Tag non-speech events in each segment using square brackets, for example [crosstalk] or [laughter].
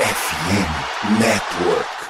FM Network.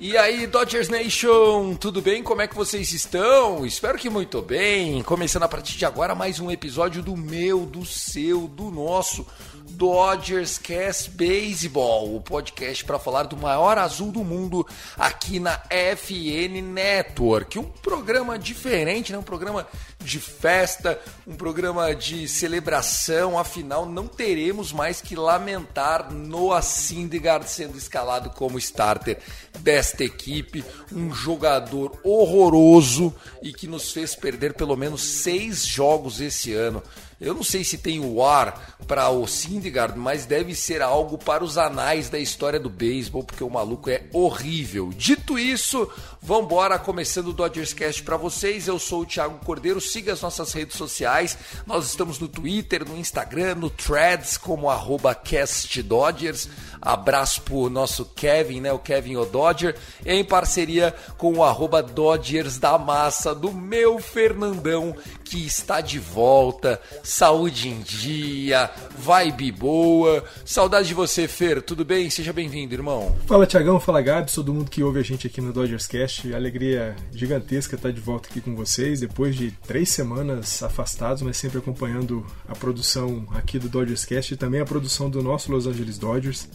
E aí, Dodgers Nation, tudo bem? Como é que vocês estão? Espero que muito bem. Começando a partir de agora mais um episódio do meu, do seu, do nosso Dodgers Cast Baseball, o podcast para falar do maior azul do mundo aqui na FN Network. Um programa diferente, né? um programa de festa, um programa de celebração. Afinal, não teremos mais que lamentar Noah Syndergaard sendo escalado como starter desta equipe. Um jogador horroroso e que nos fez perder pelo menos seis jogos esse ano. Eu não sei se tem o ar para o Syndergaard, mas deve ser algo para os anais da história do beisebol, porque o maluco é horrível. Dito isso, vambora, começando o Dodgers Cast para vocês. Eu sou o Thiago Cordeiro, siga as nossas redes sociais. Nós estamos no Twitter, no Instagram, no Threads, como arroba CastDodgers. Abraço pro nosso Kevin, né? O Kevin o Dodger, em parceria com o arroba Dodgers da Massa, do meu Fernandão, que está de volta. Saúde em dia, vibe boa. Saudade de você, Fer. Tudo bem? Seja bem-vindo, irmão. Fala Tiagão, fala Gabi, todo mundo que ouve a gente aqui no Dodgers Cast. Alegria gigantesca estar de volta aqui com vocês depois de três semanas afastados, mas sempre acompanhando a produção aqui do Dodgers Cast e também a produção do nosso Los Angeles Dodgers.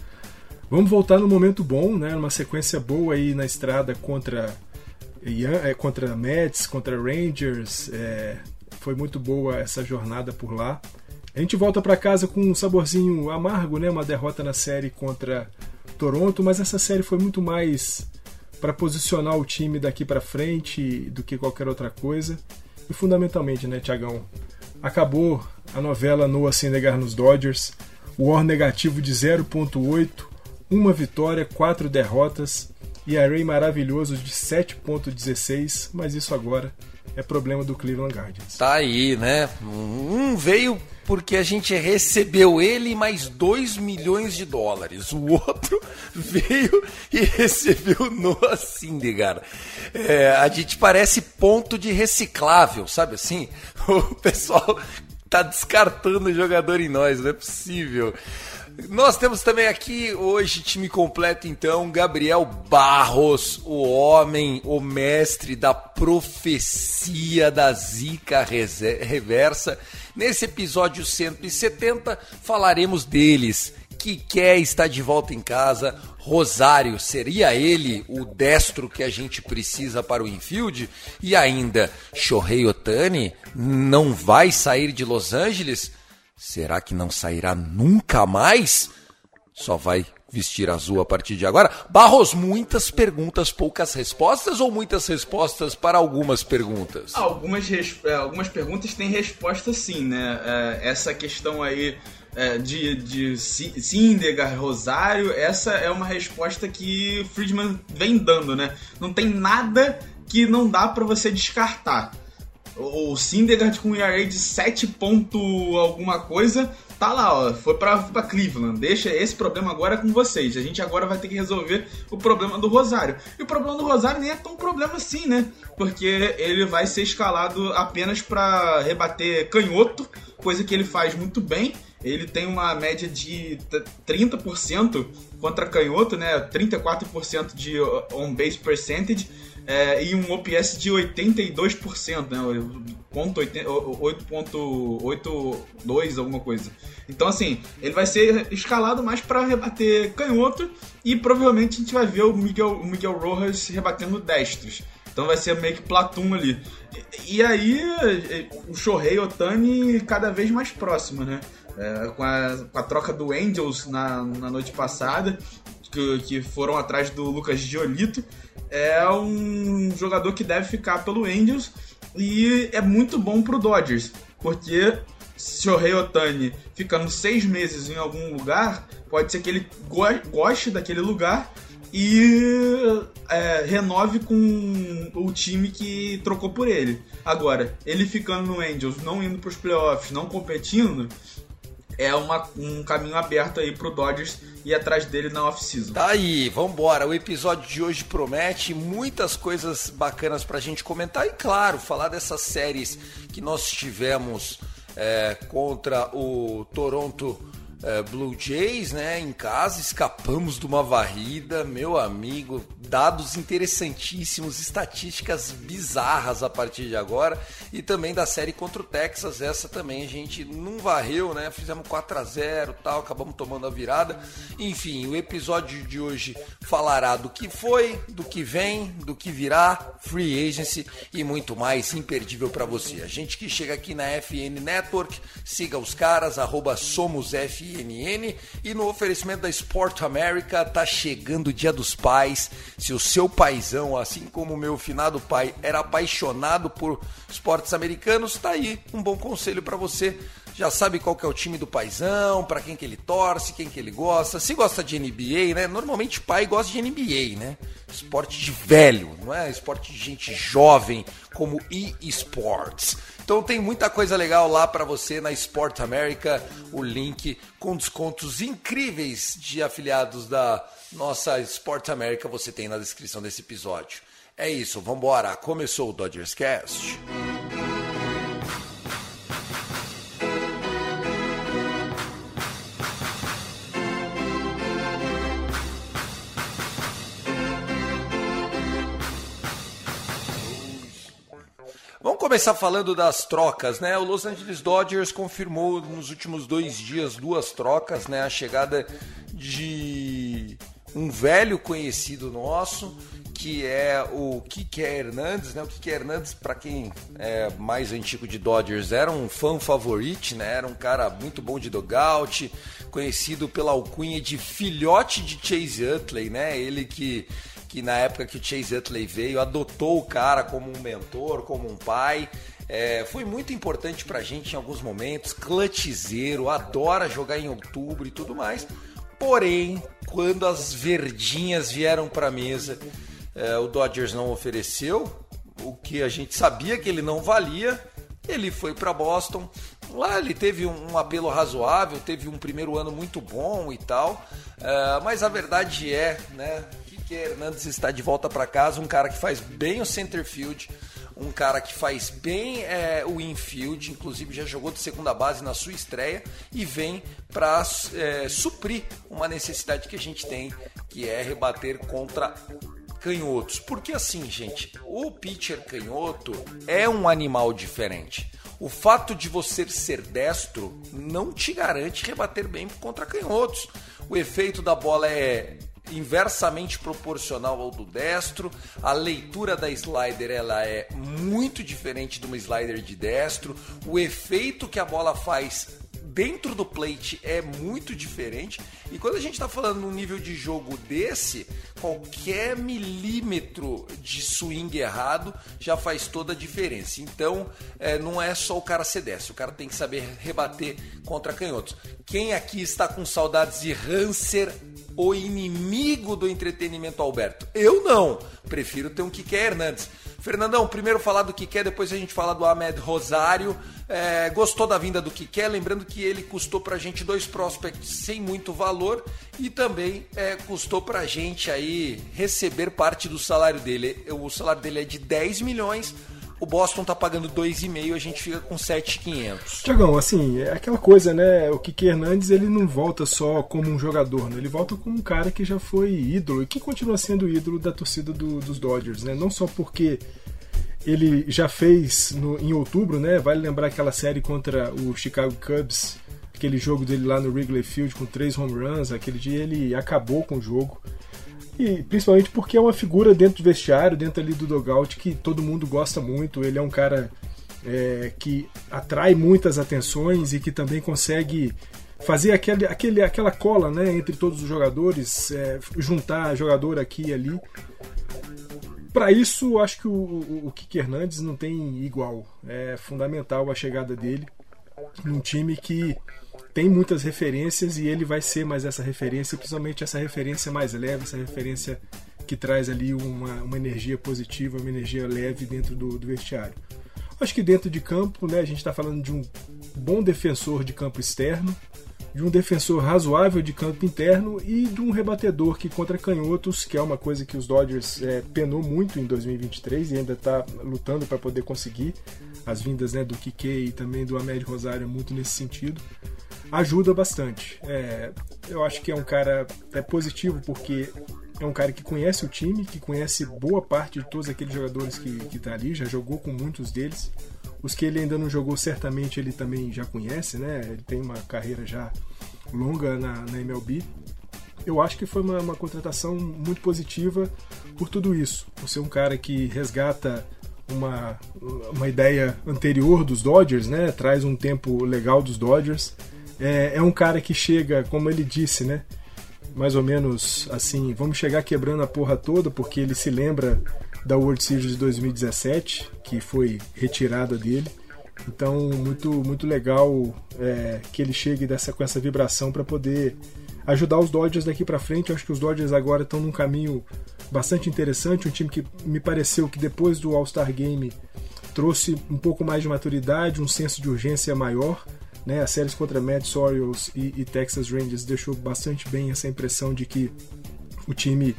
Vamos voltar no momento bom, né? Uma sequência boa aí na estrada contra é, contra Mets, contra Rangers. é, foi muito boa essa jornada por lá. A gente volta para casa com um saborzinho amargo, né? Uma derrota na série contra Toronto, mas essa série foi muito mais para posicionar o time daqui para frente do que qualquer outra coisa. E fundamentalmente, né, Tiagão? Acabou a novela Noah Syndergaard nos Dodgers. O WAR negativo de 0.8, uma vitória, quatro derrotas e array maravilhoso de 7.16, mas isso agora é problema do Cleveland Guardians. Tá aí, né? Um veio porque a gente recebeu ele mais 2 milhões de dólares. O outro [laughs] veio e recebeu Noah Syndergaard. É, a gente parece ponto de reciclável, sabe assim? [laughs] O pessoal tá descartando o jogador em nós, não é possível. Nós temos também aqui hoje time completo então, Gabriel Barros, o homem, o mestre da profecia da zica reversa. Nesse episódio 170 falaremos deles. Kike está de volta em casa. Rosário, seria ele o destro que a gente precisa para o infield? E ainda, Shohei Otani não vai sair de Los Angeles? Será que não sairá nunca mais? Só vai vestir azul a partir de agora? Barros, muitas perguntas, poucas respostas ou muitas respostas para algumas perguntas? Algumas, é, algumas perguntas têm resposta sim, né? É, essa questão aí é, de, de Syndergaard, Rosário, essa é uma resposta que Friedman vem dando, né? Não tem nada que não dá pra você descartar. O Syndergaard com ERA de 7 ponto alguma coisa, tá lá, ó, foi pra, Cleveland. Deixa esse problema agora com vocês. A gente agora vai ter que resolver o problema do Rosário. E o problema do Rosário nem é tão problema assim, né? Porque ele vai ser escalado apenas pra rebater canhoto, coisa que ele faz muito bem. Ele tem uma média de t- 30% contra canhoto, né? 34% de on-base percentage. É, e um OPS de 82%, né? 8.82 alguma coisa. Então assim, ele vai ser escalado mais para rebater canhoto e provavelmente a gente vai ver o Miguel, o Miguel Rojas rebatendo destros. Então vai ser meio que Platum ali. E, e aí o Shohei Otani cada vez mais próximo, né? É, com, a, com, a, troca do Angels na, na noite passada, que, que foram atrás do Lucas Giolito, é um jogador que deve ficar pelo Angels e é muito bom pro Dodgers, porque Shohei Otani ficando seis meses em algum lugar, pode ser que ele go goste daquele lugar e é, renove com o time que trocou por ele. Agora, ele ficando no Angels, não indo para os playoffs, não competindo, é uma, um caminho aberto aí pro Dodgers ir atrás dele na off-season. Tá aí, vambora. O episódio de hoje promete muitas coisas bacanas pra gente comentar e, claro, falar dessas séries que nós tivemos é, contra o Toronto é, Blue Jays, né, em casa, escapamos de uma varrida, meu amigo, dados interessantíssimos, estatísticas bizarras a partir de agora e também da série contra o Texas, essa também a gente não varreu, né, fizemos 4 a 0 tal, acabamos tomando a virada. Enfim, o episódio de hoje falará do que foi, do que vem, do que virá, free agency e muito mais imperdível para você. A gente que chega aqui na FN Network, siga os caras, SomosFN CNN e no oferecimento da Sport America tá chegando o Dia dos Pais. Se o seu paizão, assim como o meu finado pai, era apaixonado por esportes americanos, tá aí um bom conselho para você. Já sabe qual que é o time do paizão, para quem que ele torce, quem que ele gosta. Se gosta de NBA, né? Normalmente pai gosta de NBA, né? Esporte de velho, não é? Esporte de gente jovem, como e-sports. Então tem muita coisa legal lá para você na Sport America, o link com descontos incríveis de afiliados da nossa Sport America você tem na descrição desse episódio. É isso, vamos embora. Começou o Dodgers Cast. Começar falando das trocas, né? O Los Angeles Dodgers confirmou nos últimos dois dias duas trocas, né? A chegada de um velho conhecido nosso, que é o Kike Hernandes, né? O Kike Hernandes, para quem é mais antigo de Dodgers, era um fã favorito, né? Era um cara muito bom de dogout, conhecido pela alcunha de filhote de Chase Utley, né? Ele que que na época que o Chase Utley veio, adotou o cara como um mentor, como um pai. É, foi muito importante pra gente em alguns momentos, clutchzeiro, adora jogar em outubro e tudo mais. Porém, quando as verdinhas vieram pra mesa, é, o Dodgers não ofereceu o que a gente sabia que ele não valia. Ele foi para Boston. Lá ele teve um, apelo razoável, teve um primeiro ano muito bom e tal. Uh, mas a verdade é, né, que Hernandes está de volta para casa, um cara que faz bem o center field, um cara que faz bem é, o infield, inclusive já jogou de segunda base na sua estreia e vem para é, suprir uma necessidade que a gente tem, que é rebater contra canhotos. Porque assim, gente, o pitcher canhoto é um animal diferente. O fato de você ser destro não te garante rebater bem contra canhotos. O efeito da bola é inversamente proporcional ao do destro. A leitura da slider ela é muito diferente de uma slider de destro. O efeito que a bola faz dentro do plate é muito diferente. E quando a gente está falando num nível de jogo desse, qualquer milímetro de swing errado já faz toda a diferença. Então, é, não é só o cara ser destro, o cara tem que saber rebater contra canhotos. Quem aqui está com saudades de Hanser o inimigo do entretenimento Alberto. Eu não. Prefiro ter um Kike Hernandes. Fernandão, primeiro falar do Kike, depois a gente fala do Ahmed Rosário. É, gostou da vinda do Kike? Lembrando que ele custou pra gente dois prospects sem muito valor e também é, custou pra gente aí receber parte do salário dele. O salário dele é de 10 milhões o Boston tá pagando 2,5, a gente fica com 7,500. Tiagão, assim, é aquela coisa, né? O Kiki Hernandes ele não volta só como um jogador, né? Ele volta como um cara que já foi ídolo e que continua sendo ídolo da torcida do, dos Dodgers, né? Não só porque ele já fez no, em outubro, né? Vale lembrar aquela série contra o Chicago Cubs, aquele jogo dele lá no Wrigley Field com três home runs. Aquele dia ele acabou com o jogo. E principalmente porque é uma figura dentro do vestiário, dentro ali do dogout, que todo mundo gosta muito. Ele é um cara é, que atrai muitas atenções e que também consegue fazer aquele, aquele, aquela cola né, entre todos os jogadores, é, juntar jogador aqui e ali. Para isso, acho que o, o, Kiki Hernandes não tem igual. É fundamental a chegada dele num time que tem muitas referências e ele vai ser mais essa referência, principalmente essa referência mais leve, essa referência que traz ali uma, uma energia positiva, uma energia leve dentro do, do vestiário. Acho que dentro de campo, né, a gente está falando de um bom defensor de campo externo, de um defensor razoável de campo interno e de um rebatedor que contra canhotos, que é uma coisa que os Dodgers é, penou muito em 2023 e ainda está lutando para poder conseguir. As vindas né, do Kike e também do Amédio Rosário muito nesse sentido ajuda bastante. É, eu acho que é um cara é positivo porque é um cara que conhece o time, que conhece boa parte de todos aqueles jogadores que, que tá ali, já jogou com muitos deles. Os que ele ainda não jogou, certamente ele também já conhece, né? Ele tem uma carreira já longa na, na MLB. Eu acho que foi uma, uma contratação muito positiva por tudo isso. Por ser um cara que resgata uma, uma ideia anterior dos Dodgers, né? Traz um tempo legal dos Dodgers é, é um cara que chega, como ele disse, né? Mais ou menos assim, vamos chegar quebrando a porra toda, porque ele se lembra da World Series de 2017, que foi retirada dele. Então, muito, muito legal é, que ele chegue dessa, com essa vibração para poder ajudar os Dodgers daqui para frente. Eu acho que os Dodgers agora estão num caminho bastante interessante. Um time que me pareceu que depois do All-Star Game trouxe um pouco mais de maturidade, um senso de urgência maior. Né? As séries contra Mets, Orioles e, e Texas Rangers deixou bastante bem essa impressão de que o time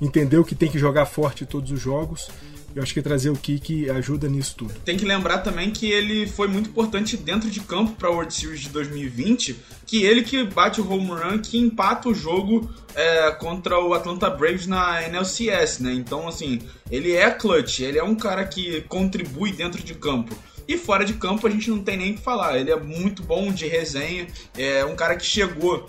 entendeu que tem que jogar forte todos os jogos. Eu acho que trazer o Kiki ajuda nisso tudo. Tem que lembrar também que ele foi muito importante dentro de campo para a World Series de 2020, que ele que bate o home run que empata o jogo é, contra o Atlanta Braves na NLCS, né? Então, assim, ele é clutch, ele é um cara que contribui dentro de campo. E fora de campo a gente não tem nem o que falar. Ele é muito bom de resenha. É um cara que chegou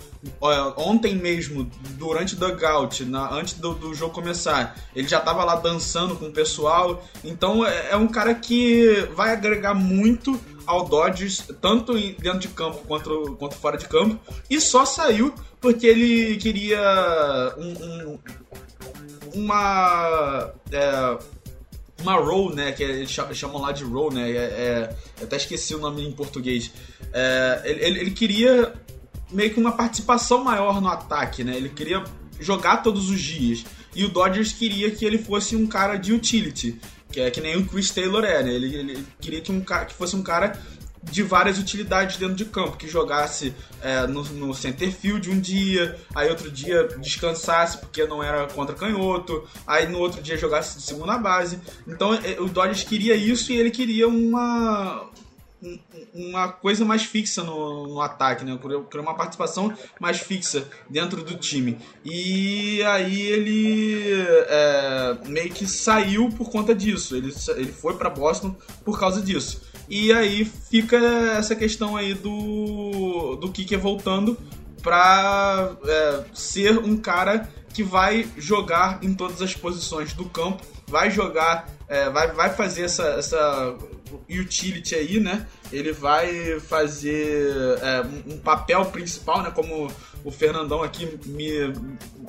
ontem mesmo, durante o dugout, na, antes do, do, jogo começar. Ele já estava lá dançando com o pessoal. Então é, é um cara que vai agregar muito ao Dodgers, tanto dentro de campo quanto, quanto fora de campo. E só saiu porque ele queria um, um, uma. É, uma role, né? Que eles chamam lá de role, né? É, é, até esqueci o nome em português. É, ele, ele queria meio que uma participação maior no ataque, né? Ele queria jogar todos os dias. E o Dodgers queria que ele fosse um cara de utility, que é que nem o Chris Taylor é, né? Ele, ele queria que, um, que fosse um cara de várias utilidades dentro de campo, que jogasse é, no, no center field um dia, aí outro dia descansasse porque não era contra canhoto, aí no outro dia jogasse de segunda base. Então é, o Dodgers queria isso e ele queria uma uma coisa mais fixa no, no ataque, né? Queria uma participação mais fixa dentro do time. E aí ele é, meio que saiu por conta disso. Ele, ele foi para Boston por causa disso. E aí fica essa questão aí do, do Kicker voltando para é, ser um cara que vai jogar em todas as posições do campo, vai jogar, é, vai, vai fazer essa, essa utility aí, né? Ele vai fazer é, um papel principal, né? Como o Fernandão aqui me,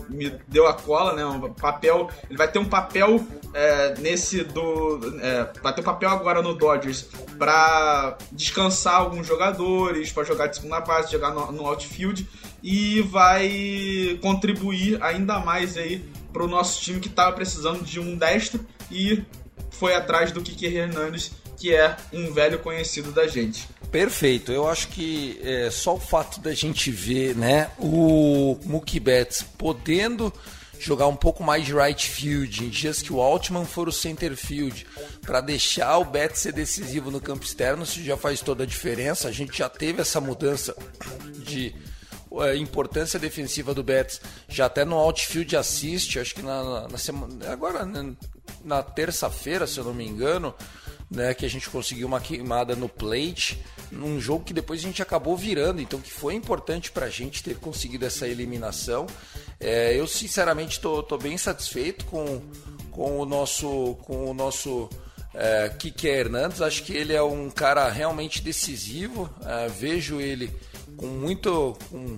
me deu a cola, né? Um papel. Ele vai ter um papel é, nesse do. É, vai ter um papel agora no Dodgers para descansar alguns jogadores, para jogar de segunda base, jogar no, no outfield e vai contribuir ainda mais aí para o nosso time que estava precisando de um destro e foi atrás do Kiki Hernandes que é um velho conhecido da gente. Perfeito. Eu acho que é, só o fato da gente ver né, o Mookie Betts podendo jogar um pouco mais de right field, em dias que o Altman for o center field, para deixar o Betts ser decisivo no campo externo, isso já faz toda a diferença. A gente já teve essa mudança de uh, importância defensiva do Betts, já até no outfield assist, acho que na, na semana, agora na, na terça-feira, se eu não me engano, né, que a gente conseguiu uma queimada no plate, num jogo que depois a gente acabou virando, então que foi importante para a gente ter conseguido essa eliminação. É, eu sinceramente estou bem satisfeito com, com o nosso com o nosso é, Kike Hernandes. Acho que ele é um cara realmente decisivo. É, vejo ele com muito com,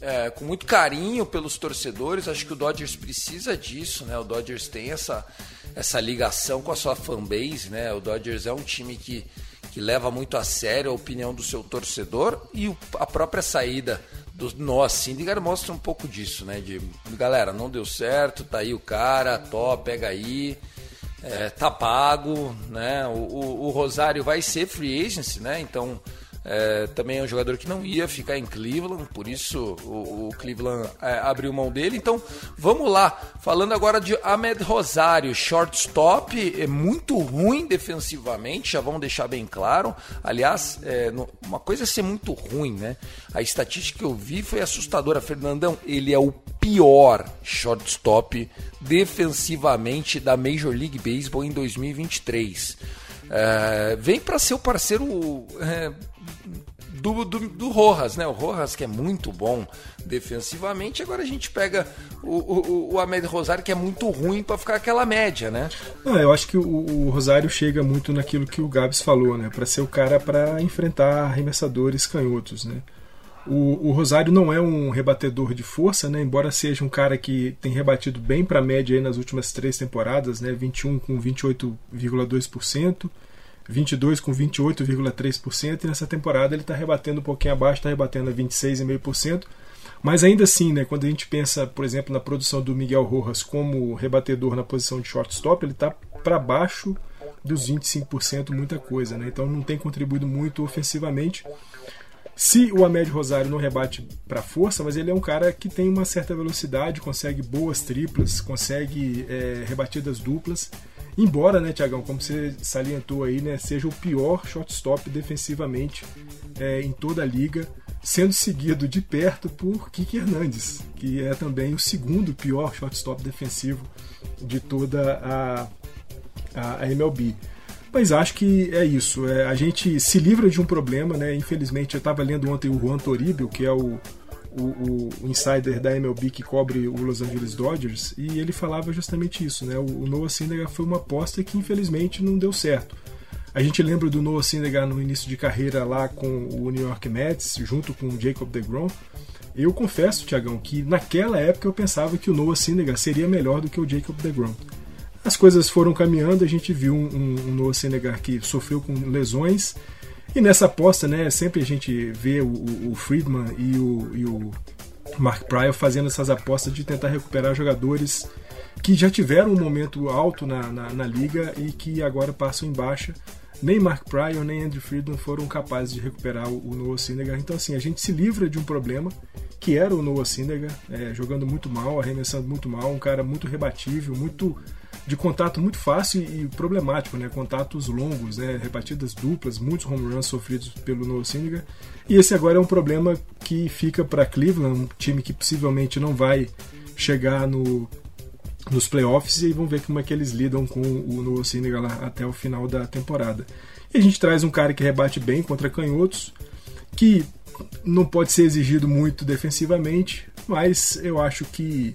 é, com muito carinho pelos torcedores. Acho que o Dodgers precisa disso, né? O Dodgers tem essa essa ligação com a sua fanbase, né? O Dodgers é um time que, que leva muito a sério a opinião do seu torcedor e a própria saída do Noah Syndergaard mostra um pouco disso, né? De galera, não deu certo, tá aí o cara, top, pega aí, é, tá pago, né? O, o, o Rosário vai ser free agency, né? Então é, também é um jogador que não ia ficar em Cleveland, por isso o, o Cleveland é, abriu mão dele. Então vamos lá, falando agora de Ahmed Rosário, shortstop, é muito ruim defensivamente, já vamos deixar bem claro. Aliás, é, uma coisa é ser muito ruim, né? A estatística que eu vi foi assustadora. Fernandão, ele é o pior shortstop defensivamente da Major League Baseball em 2023. É, vem para ser o parceiro é, do, do, do, Rojas, né? O Rojas que é muito bom defensivamente. Agora a gente pega o, o, o Ahmed Rosário que é muito ruim para ficar aquela média, né? Não, eu acho que o, o, Rosário chega muito naquilo que o Gabs falou, né? Para ser o cara para enfrentar arremessadores canhotos, né? O, o, Rosário não é um rebatedor de força, né? embora seja um cara que tem rebatido bem para a média nas últimas três temporadas, né? 21 com 28,2%, 22 com 28,3%, e nessa temporada ele está rebatendo um pouquinho abaixo, está rebatendo a 26,5%. Mas ainda assim, né, quando a gente pensa, por exemplo, na produção do Miguel Rojas como rebatedor na posição de shortstop, ele está para baixo dos 25%, muita coisa. Né? Então não tem contribuído muito ofensivamente. Se o Amédio Rosário não rebate para força, mas ele é um cara que tem uma certa velocidade, consegue boas triplas, consegue é, rebatidas duplas. Embora, né, Tiagão, como você salientou aí, né, seja o pior shortstop defensivamente é, em toda a liga, sendo seguido de perto por Kiki Hernandes, que é também o segundo pior shortstop defensivo de toda a, a, a MLB. Mas acho que é isso. É, a gente se livra de um problema, né? Infelizmente, eu estava lendo ontem o Juan Toribio, que é o, o, o, insider da MLB que cobre o Los Angeles Dodgers, e ele falava justamente isso, né? O, Noah Syndergaard foi uma aposta que infelizmente não deu certo. A gente lembra do Noah Syndergaard no início de carreira lá com o New York Mets, junto com o Jacob DeGrom. Eu confesso, Tiagão, que naquela época eu pensava que o Noah Syndergaard seria melhor do que o Jacob DeGrom. As coisas foram caminhando, a gente viu um, um, um Noah Syndergaard que sofreu com lesões, e nessa aposta, né, sempre a gente vê o, o Friedman e o, e o Mark Pryor fazendo essas apostas de tentar recuperar jogadores que já tiveram um momento alto na, na, na liga e que agora passam em baixa. Nem Mark Pryor nem Andrew Friedman foram capazes de recuperar o, o Noah Syndergaard. Então, assim, a gente se livra de um problema que era o Noah Syndergaard, é, jogando muito mal, arremessando muito mal, um cara muito rebatível, muito de contato muito fácil e problemático, né? Contatos longos, né? Rebatidas duplas, muitos home runs sofridos pelo Noah Syndergaard. E esse agora é um problema que fica para Cleveland, um time que possivelmente não vai chegar no, nos playoffs e vamos ver como é que eles lidam com o Noah Syndergaard lá até o final da temporada. E a gente traz um cara que rebate bem contra canhotos, que não pode ser exigido muito defensivamente, mas eu acho que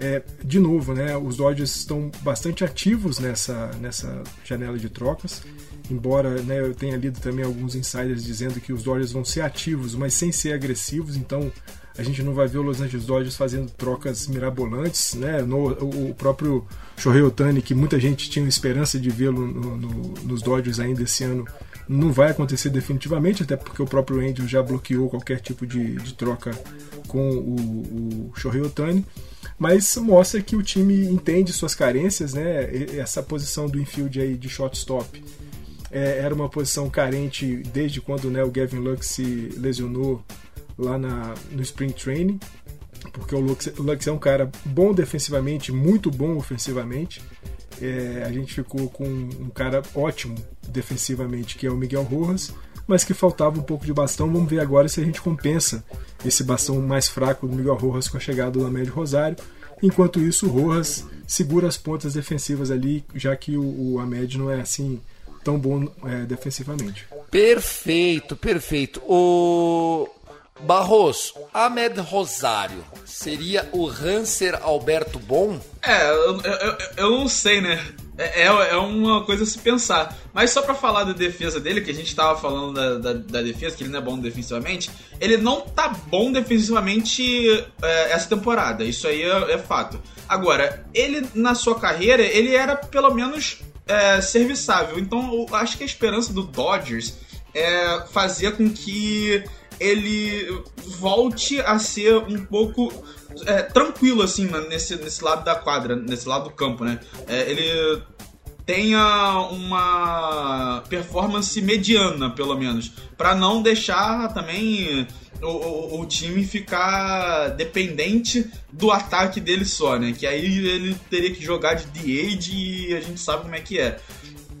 é, de novo, né, os Dodgers estão bastante ativos nessa, nessa janela de trocas. Embora né, eu tenha lido também alguns insiders dizendo que os Dodgers vão ser ativos, mas sem ser agressivos, então a gente não vai ver o Los Angeles Dodgers fazendo trocas mirabolantes. Né? No, o, próprio Shohei Otani, que muita gente tinha esperança de vê-lo no, no, nos Dodgers ainda esse ano, não vai acontecer definitivamente, até porque o próprio Andrew já bloqueou qualquer tipo de, de troca com o, o Shohei Otani mas mostra que o time entende suas carências, né? Essa posição do infield aí de shortstop é, era uma posição carente desde quando né, o Gavin Lux se lesionou lá na, no Spring Training. porque o Lux, o Lux é um cara bom defensivamente, muito bom ofensivamente. É, a gente ficou com um cara ótimo defensivamente, que é o Miguel Rojas, mas que faltava um pouco de bastão. Vamos ver agora se a gente compensa esse bastão mais fraco do Miguel Rojas com a chegada do Amédio Rosário. Enquanto isso, o Rojas segura as pontas defensivas ali, já que o, o Amédio não é assim tão bom é, defensivamente. Perfeito, perfeito. O Barros, Ahmed Rosário seria o Hanser Alberto Bom? É, eu, eu, eu não sei, né? É, é, é uma coisa a se pensar. Mas só para falar da defesa dele, que a gente tava falando da, da, da, defesa, que ele não é bom defensivamente, ele não tá bom defensivamente é, essa temporada. Isso aí é, é, fato. Agora, ele na sua carreira, ele era pelo menos é, serviçável. Então, eu acho que a esperança do Dodgers é fazer com que ele volte a ser um pouco é, tranquilo, assim, nesse, nesse lado da quadra, nesse lado do campo, né? É, ele tenha uma performance mediana, pelo menos, para não deixar também o, o, o, time ficar dependente do ataque dele só, né? Que aí ele teria que jogar de DH e a gente sabe como é que é.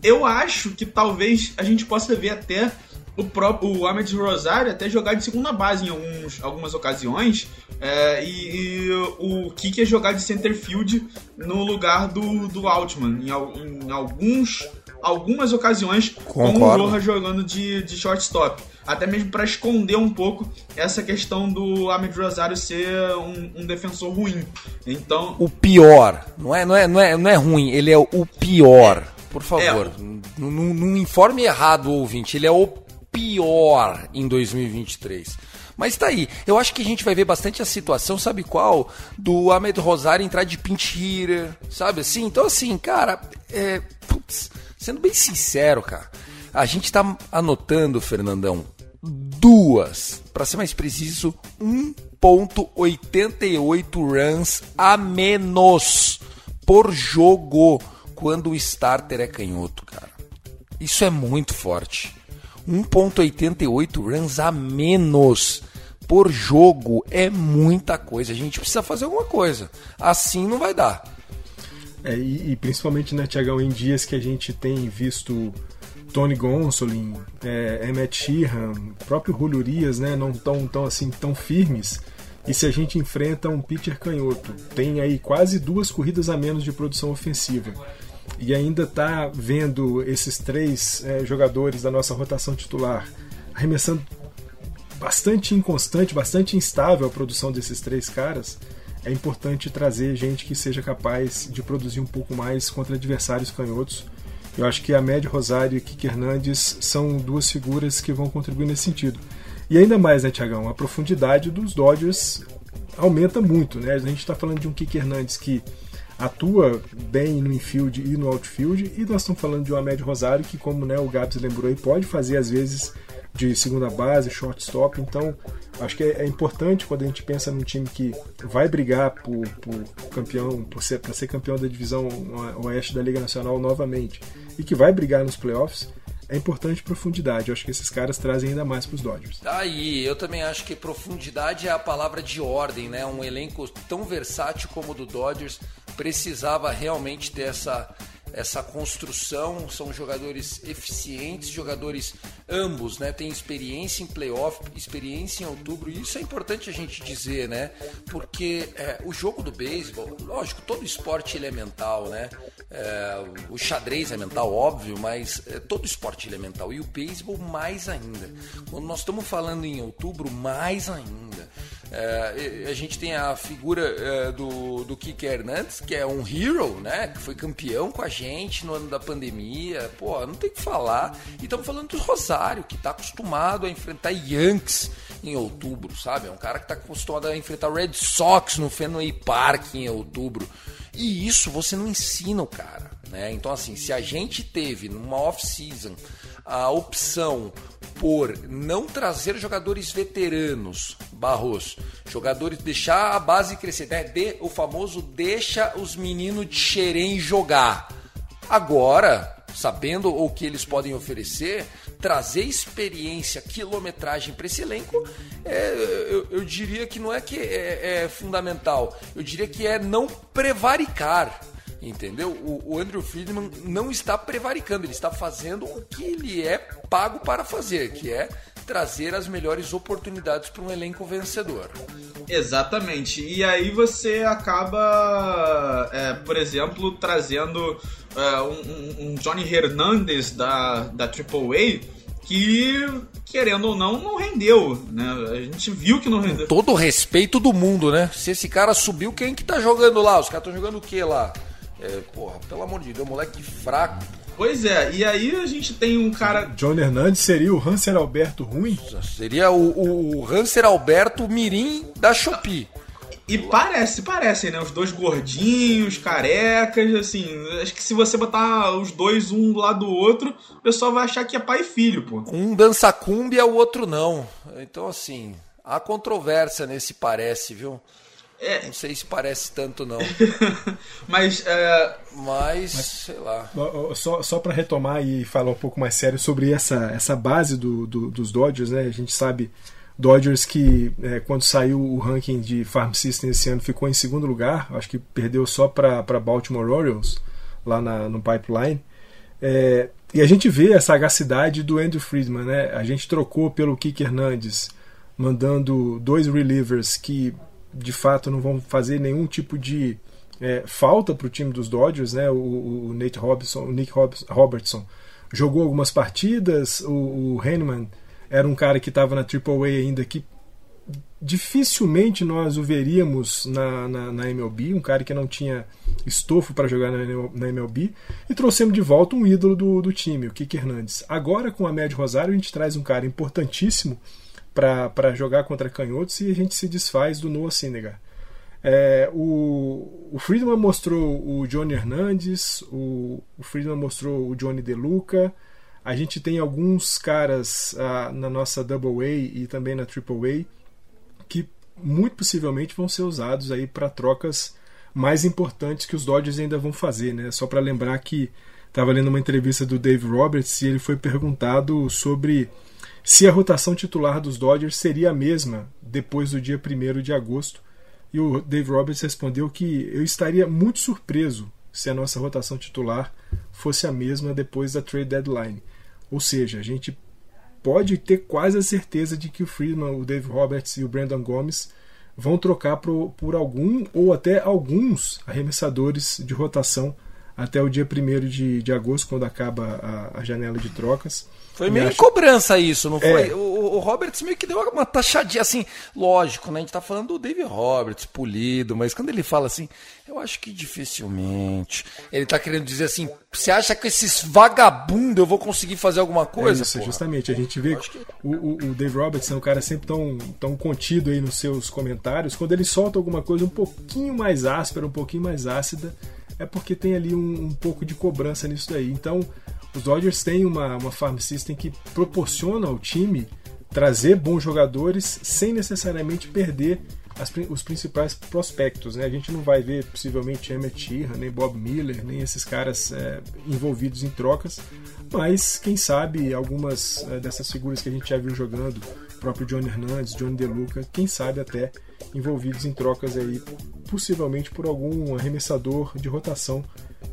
Eu acho que talvez a gente possa ver até o próprio o Ahmed Rosário até jogar de segunda base em alguns, algumas ocasiões é, e, e, o Kiki é jogar de center field no lugar do, do Altman em, em alguns algumas ocasiões Concordo. com o Roja jogando de, de shortstop até mesmo para esconder um pouco essa questão do Ahmed Rosário ser um, um, defensor ruim então o pior não é não é não é, não é ruim ele é o pior por favor, é. não, não informe errado o ouvinte, ele é o pior em 2023. Mas tá aí. Eu acho que a gente vai ver bastante a situação, sabe qual? Do Ahmed Rosário entrar de pinch hitter, sabe assim? Então, assim, cara, é, putz, sendo bem sincero, cara, a gente tá anotando, Fernandão, duas, para ser mais preciso, 1.88 runs a menos por jogo quando o starter é canhoto, cara. Isso é muito forte. 1.88 runs a menos por jogo é muita coisa. A gente precisa fazer alguma coisa. Assim não vai dar. É, e, e, principalmente, né, Tiagão, em dias que a gente tem visto Tony Gonsolin, é, Emmett Sheehan, próprio Julio né, não tão, tão assim tão firmes. E se a gente enfrenta um pitcher canhoto, tem aí quase duas corridas a menos de produção ofensiva e ainda está vendo esses três é, jogadores da nossa rotação titular arremessando bastante inconstante, bastante instável a produção desses três caras, é importante trazer gente que seja capaz de produzir um pouco mais contra adversários canhotos. Eu acho que a Médio Rosário e Kiki Hernandes são duas figuras que vão contribuir nesse sentido. E ainda mais, né, Tiagão? A profundidade dos Dodgers aumenta muito, né? A gente está falando de um Kiki Hernandes que atua bem no infield e no outfield, e nós estamos falando de um Ahmed Rosário que, como né, o Gabs lembrou aí, pode fazer às vezes de segunda base, shortstop, então acho que é, é importante quando a gente pensa num time que vai brigar por, por campeão, por ser, para ser campeão da divisão oeste da Liga Nacional novamente, e que vai brigar nos playoffs, é importante profundidade. Eu acho que esses caras trazem ainda mais para os Dodgers. Aí, eu também acho que profundidade é a palavra de ordem, né? Um elenco tão versátil como o do Dodgers precisava realmente ter essa essa construção, são jogadores eficientes, jogadores ambos, né? Tem experiência em playoff, experiência em outubro, e isso é importante a gente dizer, né? Porque é, o jogo do beisebol, lógico, todo esporte ele é mental, né? É, o xadrez é mental, óbvio, mas é, todo esporte ele é mental, e o beisebol mais ainda. Quando nós estamos falando em outubro, mais ainda. É, a gente tem a figura é, do, do Kike Hernandes, que é um hero, né? Que foi campeão com a gente no ano da pandemia. Pô, não tem o que falar. E estamos falando do Rosário, que está acostumado a enfrentar Yankees em outubro, sabe? É um cara que está acostumado a enfrentar Red Sox no Fenway Park em outubro. E isso você não ensina o cara, né? Então, assim, se a gente teve numa off-season a opção por não trazer jogadores veteranos, Barros, jogadores deixar a base crescer, né? De, o famoso deixa os meninos de xerém jogar. Agora, sabendo o que eles podem oferecer, trazer experiência, quilometragem para esse elenco, é, eu, eu, diria que não é que é, é, fundamental, eu diria que é não prevaricar. Entendeu? O, o Andrew Friedman não está prevaricando, ele está fazendo o que ele é pago para fazer, que é trazer as melhores oportunidades para um elenco vencedor. Exatamente. E aí você acaba, é, por exemplo, trazendo é, um, um, Johnny Hernandez da, da AAA que, querendo ou não, não rendeu, né? A gente viu que não rendeu. Todo o respeito do mundo, né? Se esse cara subiu, quem que tá jogando lá? Os caras estão jogando o que lá? É, porra, pelo amor de Deus, moleque fraco. Pois é, e aí a gente tem um cara. John Hernandes seria o Hanser Alberto ruim? Seria o, o Hanser Alberto Mirim da Shopee. E parece, parecem, né? Os dois gordinhos, carecas, assim. Acho que se você botar os dois um do lado do outro, o pessoal vai achar que é pai e filho, pô. Um dança cumbia, o outro não. Então, assim, há controvérsia nesse parece, viu? É. Não sei se parece tanto, não. [laughs] Mas, é... Mas, Mas, sei lá. Só, só para retomar e falar um pouco mais sério sobre essa, essa base do, do, dos Dodgers, né? A gente sabe Dodgers que é, quando saiu o ranking de Farm System esse ano ficou em segundo lugar, acho que perdeu só para Baltimore Orioles lá na, no pipeline. É, e a gente vê a sagacidade do Andrew Friedman, né? A gente trocou pelo Kike Hernandez, mandando dois relievers que de fato não vão fazer nenhum tipo de é, falta para o time dos Dodgers, né? O, o Nate Robinson, o Nick Robertson jogou algumas partidas, o, o Henneman era um cara que estava na AAA ainda que dificilmente nós o veríamos na, na, na, MLB, um cara que não tinha estofo para jogar na, na, MLB, e trouxemos de volta um ídolo do, do time, o Kike Hernandes. Agora, com a Média Rosário, a gente traz um cara importantíssimo para jogar contra canhotos e a gente se desfaz do Noah Syndergaard. É, o, o Friedman mostrou o Johnny Hernandes, o, o Friedman mostrou o Johnny DeLuca, a gente tem alguns caras ah, na nossa Double A e também na Triple A que muito possivelmente vão ser usados aí para trocas mais importantes que os Dodgers ainda vão fazer, né? Só para lembrar que estava lendo uma entrevista do Dave Roberts e ele foi perguntado sobre se a rotação titular dos Dodgers seria a mesma depois do dia 1 de agosto. E o Dave Roberts respondeu que eu estaria muito surpreso se a nossa rotação titular fosse a mesma depois da trade deadline. Ou seja, a gente pode ter quase a certeza de que o Friedman, o Dave Roberts e o Brandon Gomes vão trocar por, por algum ou até alguns arremessadores de rotação até o dia 1 de, de agosto, quando acaba a, a janela de trocas. Foi meio cobrança isso, não é. foi? O, o, Roberts meio que deu uma taxadinha assim, lógico, né? A gente tá falando do David Roberts, polido, mas quando ele fala assim, eu acho que dificilmente. Ele tá querendo dizer assim, você acha que esses vagabundos eu vou conseguir fazer alguma coisa? É isso, justamente. A gente vê que o, o, o Dave Roberts é um cara sempre tão, tão contido aí nos seus comentários. Quando ele solta alguma coisa um pouquinho mais áspera, um pouquinho mais ácida, é porque tem ali um, um pouco de cobrança nisso daí. Então, os Dodgers têm uma, uma farm system que proporciona ao time trazer bons jogadores sem necessariamente perder as, os principais prospectos. Né? A gente não vai ver possivelmente Emmett Sheehan, nem Bob Miller, nem esses caras é, envolvidos em trocas, mas quem sabe algumas é, dessas figuras que a gente já viu jogando, próprio Johnny Hernandes, Johnny DeLuca, quem sabe até envolvidos em trocas aí, possivelmente por algum arremessador de rotação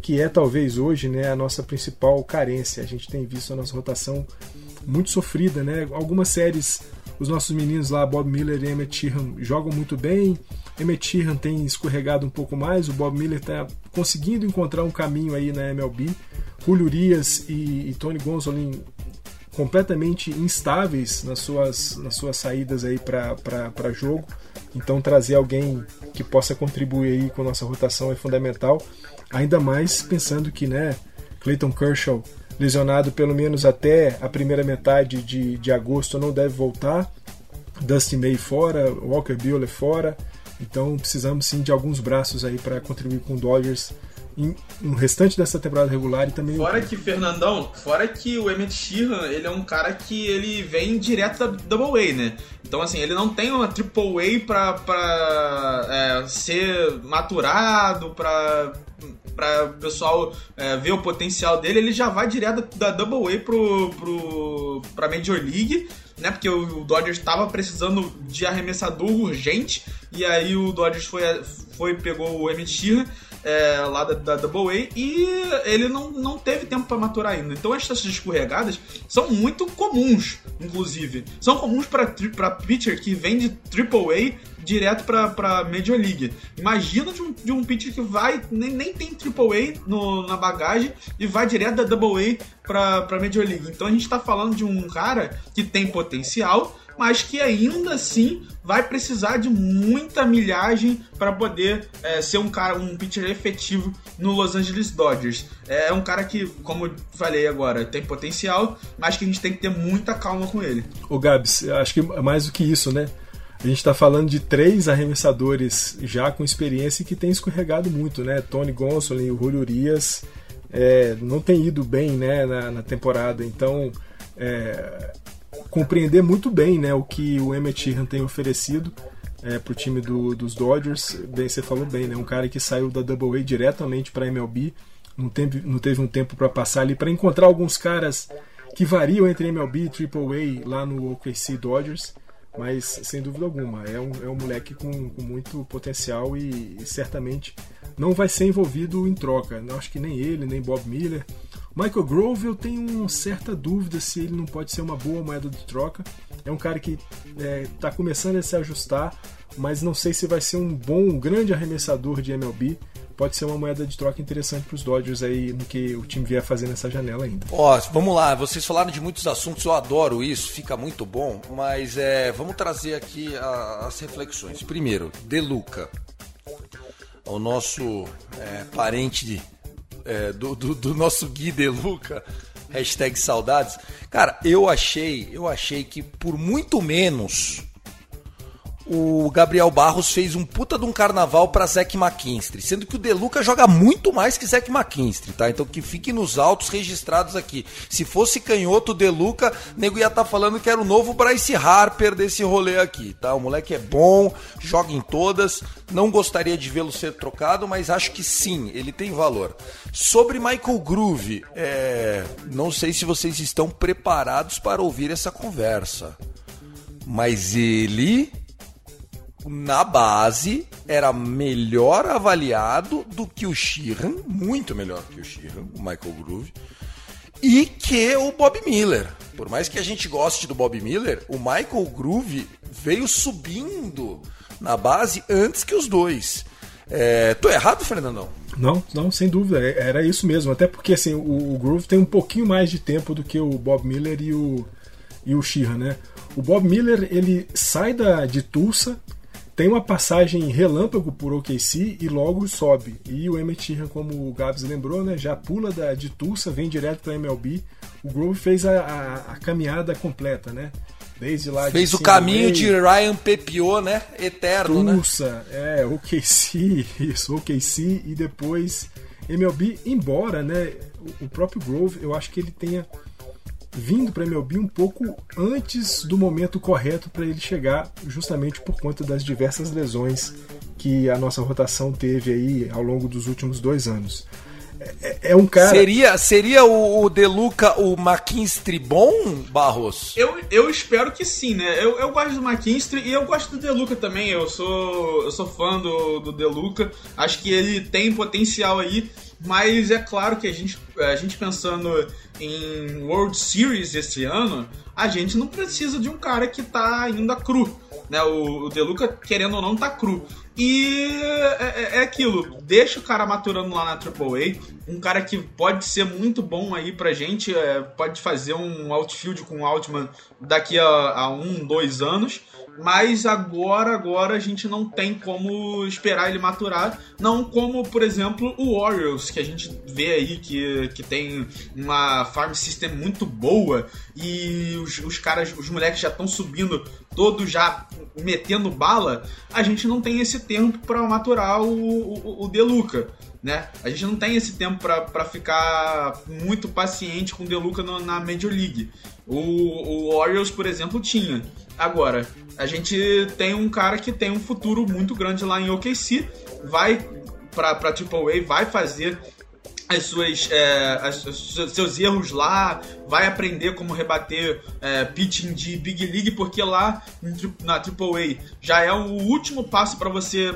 que é talvez hoje né, a nossa principal carência. A gente tem visto a nossa rotação muito sofrida, né? Algumas séries, os nossos meninos lá, Bob Miller e Emmett Sheehan, jogam muito bem. Emmett Sheehan tem escorregado um pouco mais, o Bob Miller está conseguindo encontrar um caminho aí na MLB. Julio Urias e, e Tony Gonzalez completamente instáveis nas suas, nas suas saídas aí para jogo. Então trazer alguém que possa contribuir aí com nossa rotação é fundamental. Ainda mais pensando que, né, Clayton Kershaw lesionado pelo menos até a primeira metade de, de agosto não deve voltar. Dustin May fora, Walker Buehler fora. Então precisamos sim de alguns braços aí para contribuir com o Dodgers no restante dessa temporada regular e também fora que Fernandão fora que o Emmett Sheehan ele é um cara que ele vem direto da Double A né? Então assim ele não tem uma Triple A para é, ser maturado para para o pessoal é, ver o potencial dele, ele já vai direto da Double A pro, pro, pra Major League, né? Porque o, o Dodgers estava precisando de arremessador urgente, e aí o Dodgers foi, foi pegou o Emmett Sheehan, é, lá da, da Double A e ele não, não teve tempo para maturar ainda. Então essas escorregadas são muito comuns, inclusive. São comuns para pitcher que vem de Triple A direto para Major League. Imagina de um, de um pitcher que vai, nem, nem tem Triple A no, na bagagem e vai direto da Double A para Major League. Então a gente está falando de um cara que tem potencial, mas que ainda assim vai precisar de muita milhagem para poder é, ser um cara, um pitcher efetivo no Los Angeles Dodgers. É um cara que, como eu falei agora, tem potencial, mas que a gente tem que ter muita calma com ele. O Gabs, acho que é mais do que isso, né? A gente está falando de três arremessadores já com experiência e que tem escorregado muito, né? Tony Gonsolin e o Julio Urias é, não tem ido bem né, na, na temporada, então é, compreender muito bem né, o que o Emmett Sheehan tem oferecido é, para o time do, dos Dodgers. Bem, você falou bem, né? Um cara que saiu da Double A diretamente para MLB, não teve, não teve um tempo para passar ali para encontrar alguns caras que variam entre MLB e Triple A lá no OKC Dodgers. Mas sem dúvida alguma, é um, é um moleque com, com muito potencial e, e certamente não vai ser envolvido em troca. Não acho que nem ele, nem Bob Miller. Michael Grove, eu tenho uma certa dúvida se ele não pode ser uma boa moeda de troca. É um cara que está é, tá começando a se ajustar, mas não sei se vai ser um bom, um grande arremessador de MLB. Pode ser uma moeda de troca interessante para os Dodgers aí no que o time vier fazer nessa janela ainda. Ó, vamos lá, vocês falaram de muitos assuntos, eu adoro isso, fica muito bom, mas é, vamos trazer aqui a, as reflexões. Primeiro, De Luca, o nosso é, parente de é, do, do, do, nosso Gui De Luca, hashtag saudades. Cara, eu achei, eu achei que por muito menos o Gabriel Barros fez um puta de um carnaval para Zac McKinstry, sendo que o Deluca joga muito mais que Zac McKinstry, tá? Então que fique nos autos registrados aqui. Se fosse canhoto Deluca, nego ia estar tá falando que era o novo Bryce Harper desse rolê aqui, tá? O moleque é bom, joga em todas, não gostaria de vê-lo ser trocado, mas acho que sim, ele tem valor. Sobre Michael Groove, é... não sei se vocês estão preparados para ouvir essa conversa, mas ele na base, era melhor avaliado do que o Sheehan, muito melhor que o Sheehan, o Michael Groove, e que o Bob Miller. Por mais que a gente goste do Bob Miller, o Michael Groove veio subindo na base antes que os dois. É, tô errado, Fernandão? Não, não, sem dúvida, é, era isso mesmo. Até porque assim, o, o Groove tem um pouquinho mais de tempo do que o Bob Miller e o, e o Sheehan, né? O Bob Miller ele sai da, de Tulsa tem uma passagem relâmpago por OKC e logo sobe. E o Emmett Sheehan, como o Gabs lembrou, né, já pula da, de Tulsa, vem direto para MLB. O Grove fez a, a, a, caminhada completa, né? Desde lá Fez o caminho de Ryan Pepiot, né? Eterno, né? Tulsa, né? é, OKC, [laughs] isso, OKC e depois MLB, embora, né, o, o próprio Grove, eu acho que ele tenha vindo para MLB um pouco antes do momento correto para ele chegar, justamente por conta das diversas lesões que a nossa rotação teve aí ao longo dos últimos dois anos. É, é um cara. Seria, seria o, o Deluca o McKinstry bom, Barros? Eu, eu espero que sim, né? Eu, eu gosto do McKinstry e eu gosto do Deluca também. Eu sou, eu sou fã do, do Deluca. Acho que ele tem potencial aí. Mas é claro que a gente, a gente pensando em World Series esse ano, a gente não precisa de um cara que tá ainda cru. Né? O, o Deluca, querendo ou não, tá cru. E é, é, é, aquilo, deixa o cara maturando lá na AAA, um cara que pode ser muito bom aí pra gente, é, pode fazer um outfield com o Altman daqui a, a um, dois anos, mas agora, agora a gente não tem como esperar ele maturar, não como, por exemplo, o Orioles, que a gente vê aí que, que tem uma farm system muito boa e os, os caras, os moleques já estão subindo todos já metendo bala, a gente não tem esse tempo para maturar o, o, o Deluca. Né? A gente não tem esse tempo para ficar muito paciente com o Deluca no, na Major League. O, o Orioles, por exemplo, tinha. Agora, a gente tem um cara que tem um futuro muito grande lá em OKC, vai pra, pra AAA, vai fazer as suas é, as, seus erros lá, vai aprender como rebater é, pitching de Big League, porque lá na AAA já é o último passo para você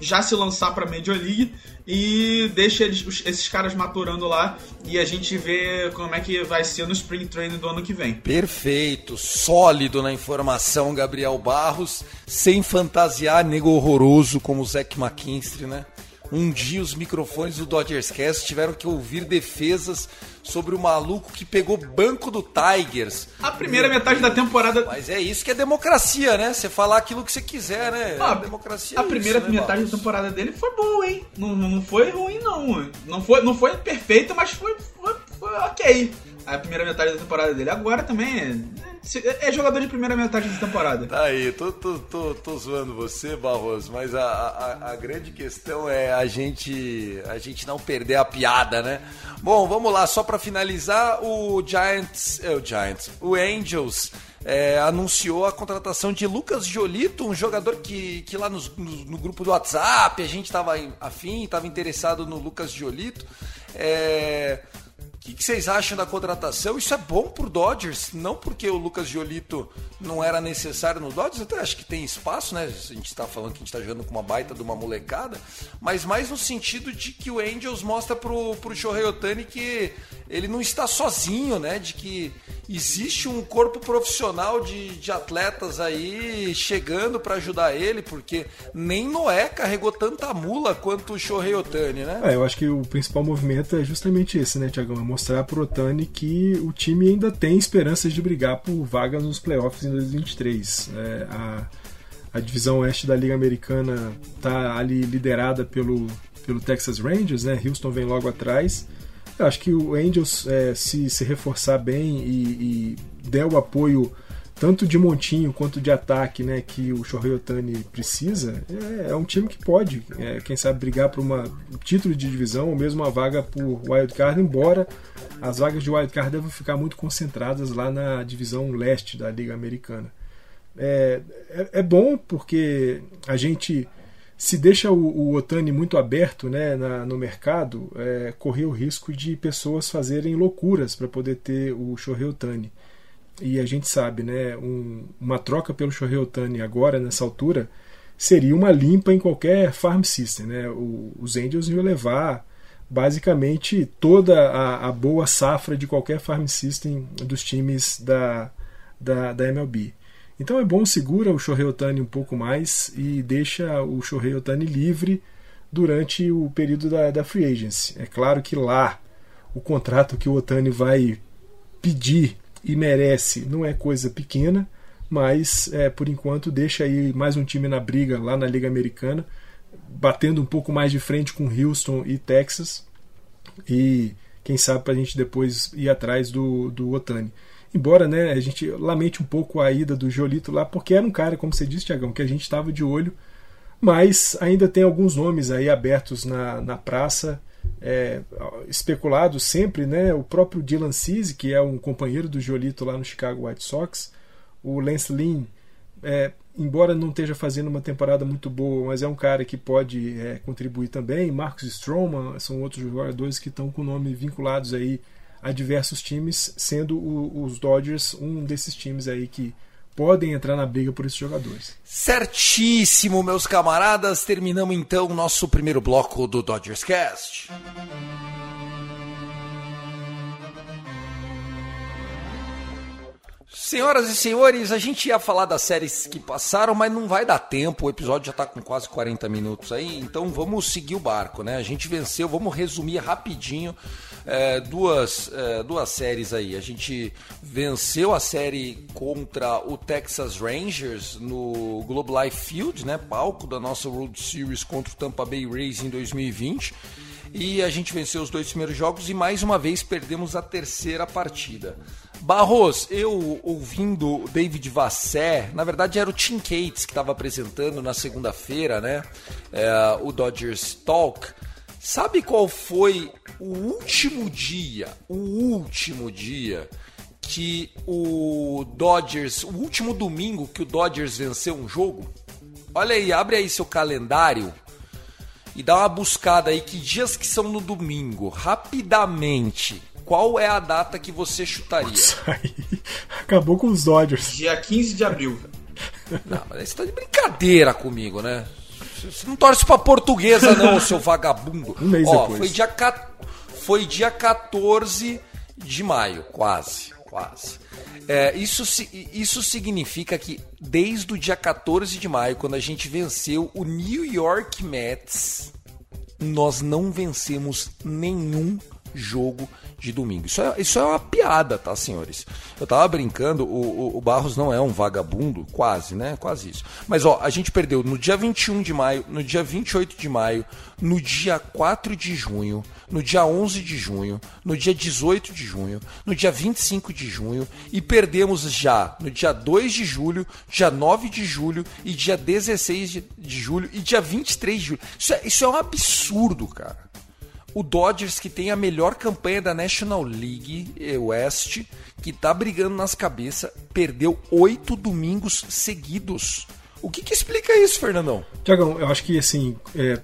já se lançar para Major League e deixa eles, esses caras maturando lá e a gente vê como é que vai ser no Spring Training do ano que vem. Perfeito, sólido na informação, Gabriel Barros, sem fantasiar nego horroroso como o Zac McKinstry, né? Um dia os microfones do Dodgers Cast tiveram que ouvir defesas sobre o maluco que pegou banco do Tigers. A primeira metade da temporada. Mas é isso que é democracia, né? Você falar aquilo que você quiser, né? Ah, a democracia. A é primeira isso, né, metade da temporada dele foi boa, hein? Não, não foi ruim, não. Não foi, não foi perfeita, mas foi, foi, foi ok. A primeira metade da temporada dele. Agora também é, é jogador de primeira metade da temporada. Tá aí, tô, tô, tô, tô zoando você, Barroso, mas a, a, a grande questão é a gente, a gente não perder a piada, né? Bom, vamos lá, só para finalizar, o Giants, é, o Giants, o Angels é, anunciou a contratação de Lucas Jolito, um jogador que, que lá nos- no, no grupo do WhatsApp a gente estava afim, estava interessado no Lucas Jolito. É, o que, que vocês acham da contratação? Isso é bom pro Dodgers, não porque o Lucas Giolito não era necessário no Dodgers, até acho que tem espaço, né? A gente está falando que a gente está jogando com uma baita de uma molecada, mas mais no sentido de que o Angels mostra pro, pro Shohei Otani que ele não está sozinho, né? De que existe um corpo profissional de, de atletas aí chegando para ajudar ele, porque nem Noé carregou tanta mula quanto o Shohei Otani, né? É, eu acho que o principal movimento é justamente esse, né, Tiagão? Mostrar pro Otani que o time ainda tem esperanças de brigar por vagas nos playoffs em 2023. É, a, a divisão oeste da Liga Americana tá ali liderada pelo, pelo Texas Rangers, né? Houston vem logo atrás. Eu acho que o Angels, é, se, se reforçar bem e, e der o apoio tanto de montinho quanto de ataque né, que o Shohei Otani precisa, é, é um time que pode, é, quem sabe, brigar por uma, um título de divisão ou mesmo uma vaga por wildcard, embora as vagas de wildcard devem ficar muito concentradas lá na divisão leste da Liga Americana. É, é, é bom porque a gente se deixa o, o Otani muito aberto né, na- no mercado, é, correr o risco de pessoas fazerem loucuras para poder ter o Shohei Otani. E a gente sabe, né, um- uma troca pelo Shohei agora, nessa altura, seria uma limpa em qualquer farm system. Né? O- os Angels iam levar basicamente toda a, a boa safra de qualquer farm system dos times da, da, da MLB. Então é bom, segura o Shohei Otani um pouco mais e deixa o Shohei Otani livre durante o período da, da free agency. É claro que lá o contrato que o Otani vai pedir e merece não é coisa pequena, mas é, por enquanto deixa aí mais um time na briga lá na Liga Americana, batendo um pouco mais de frente com Houston e Texas, e quem sabe para a gente depois ir atrás do, do Otani. Embora né, a gente lamente um pouco a ida do Jolito lá, porque era um cara, como você disse, Tiagão, que a gente estava de olho, mas ainda tem alguns nomes aí abertos na, na praça, é, especulados sempre, né? O próprio Dylan Cease, que é um companheiro do Jolito lá no Chicago White Sox, o Lance Lynn, é, embora não esteja fazendo uma temporada muito boa, mas é um cara que pode é, contribuir também. Marcos Stroman são outros jogadores que estão com nome vinculados aí a diversos times, sendo o- os Dodgers um desses times aí que podem entrar na briga por esses jogadores. Certíssimo, meus camaradas. Terminamos então o nosso primeiro bloco do Dodgers Cast. Senhoras e senhores, a gente ia falar das séries que passaram, mas não vai dar tempo. O episódio já tá com quase 40 minutos aí, então vamos seguir o barco, né? A gente venceu, vamos resumir rapidinho é, duas, é, duas séries aí. A gente venceu a série contra o Texas Rangers no Globe Life Field, né? Palco da nossa World Series contra o Tampa Bay Rays em 2020. E a gente venceu os dois primeiros jogos e mais uma vez perdemos a terceira partida. Barros, eu ouvindo David Vassé, na verdade era o Tim Cates que estava apresentando na segunda-feira, né? É, o Dodgers Talk. Sabe qual foi o último dia, o último dia que o Dodgers, o último domingo que o Dodgers venceu um jogo? Olha aí, abre aí seu calendário e dá uma buscada aí que dias que são no domingo, rapidamente. Qual é a data que você chutaria? Aí, acabou com os Dodgers. Dia 15 de abril. Não, mas você tá de brincadeira comigo, né? Você não torce pra portuguesa, não, [laughs] seu vagabundo. Um mês Ó, depois. Foi dia, foi dia 14 de maio, quase, quase. É, isso, isso significa que desde o dia 14 de maio, quando a gente venceu o New York Mets, nós não vencemos nenhum jogo de domingo. Isso é, isso é uma piada, tá, senhores? Eu tava brincando, o, o- Barros não é um vagabundo, quase, né? Quase isso. Mas, ó, a gente perdeu no dia 21 de maio, no dia 28 de maio, no dia 4 de junho, no dia 11 de junho, no dia 18 de junho, no dia 25 de junho e perdemos já no dia 2 de julho, dia 9 de julho e dia 16 de, de julho e dia 23 de julho. Isso é, isso é um absurdo, cara. O Dodgers, que tem a melhor campanha da National League eh, West, que tá brigando nas cabeças, perdeu oito domingos seguidos. O que, que explica isso, Fernandão? Tiagão, eu acho que assim, é,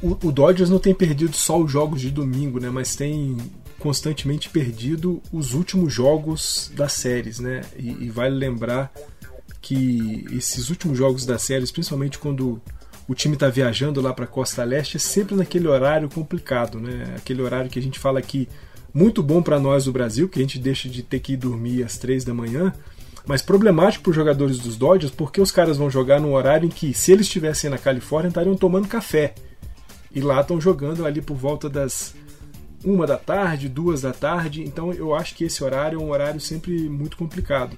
o, o Dodgers não tem perdido só os jogos de domingo, né? Mas tem constantemente perdido os últimos jogos das séries, né? E, e vale lembrar que esses últimos jogos das séries, principalmente quando o time está viajando lá para a Costa Leste, é sempre naquele horário complicado, né? Aquele horário que a gente fala que muito bom para nós do Brasil, que a gente deixa de ter que ir dormir às três da manhã, mas problemático para os jogadores dos Dodgers, porque os caras vão jogar num horário em que, se eles estivessem na Califórnia, estariam tomando café. E lá estão jogando ali por volta das uma da tarde, duas da tarde. Então eu acho que esse horário é um horário sempre muito complicado.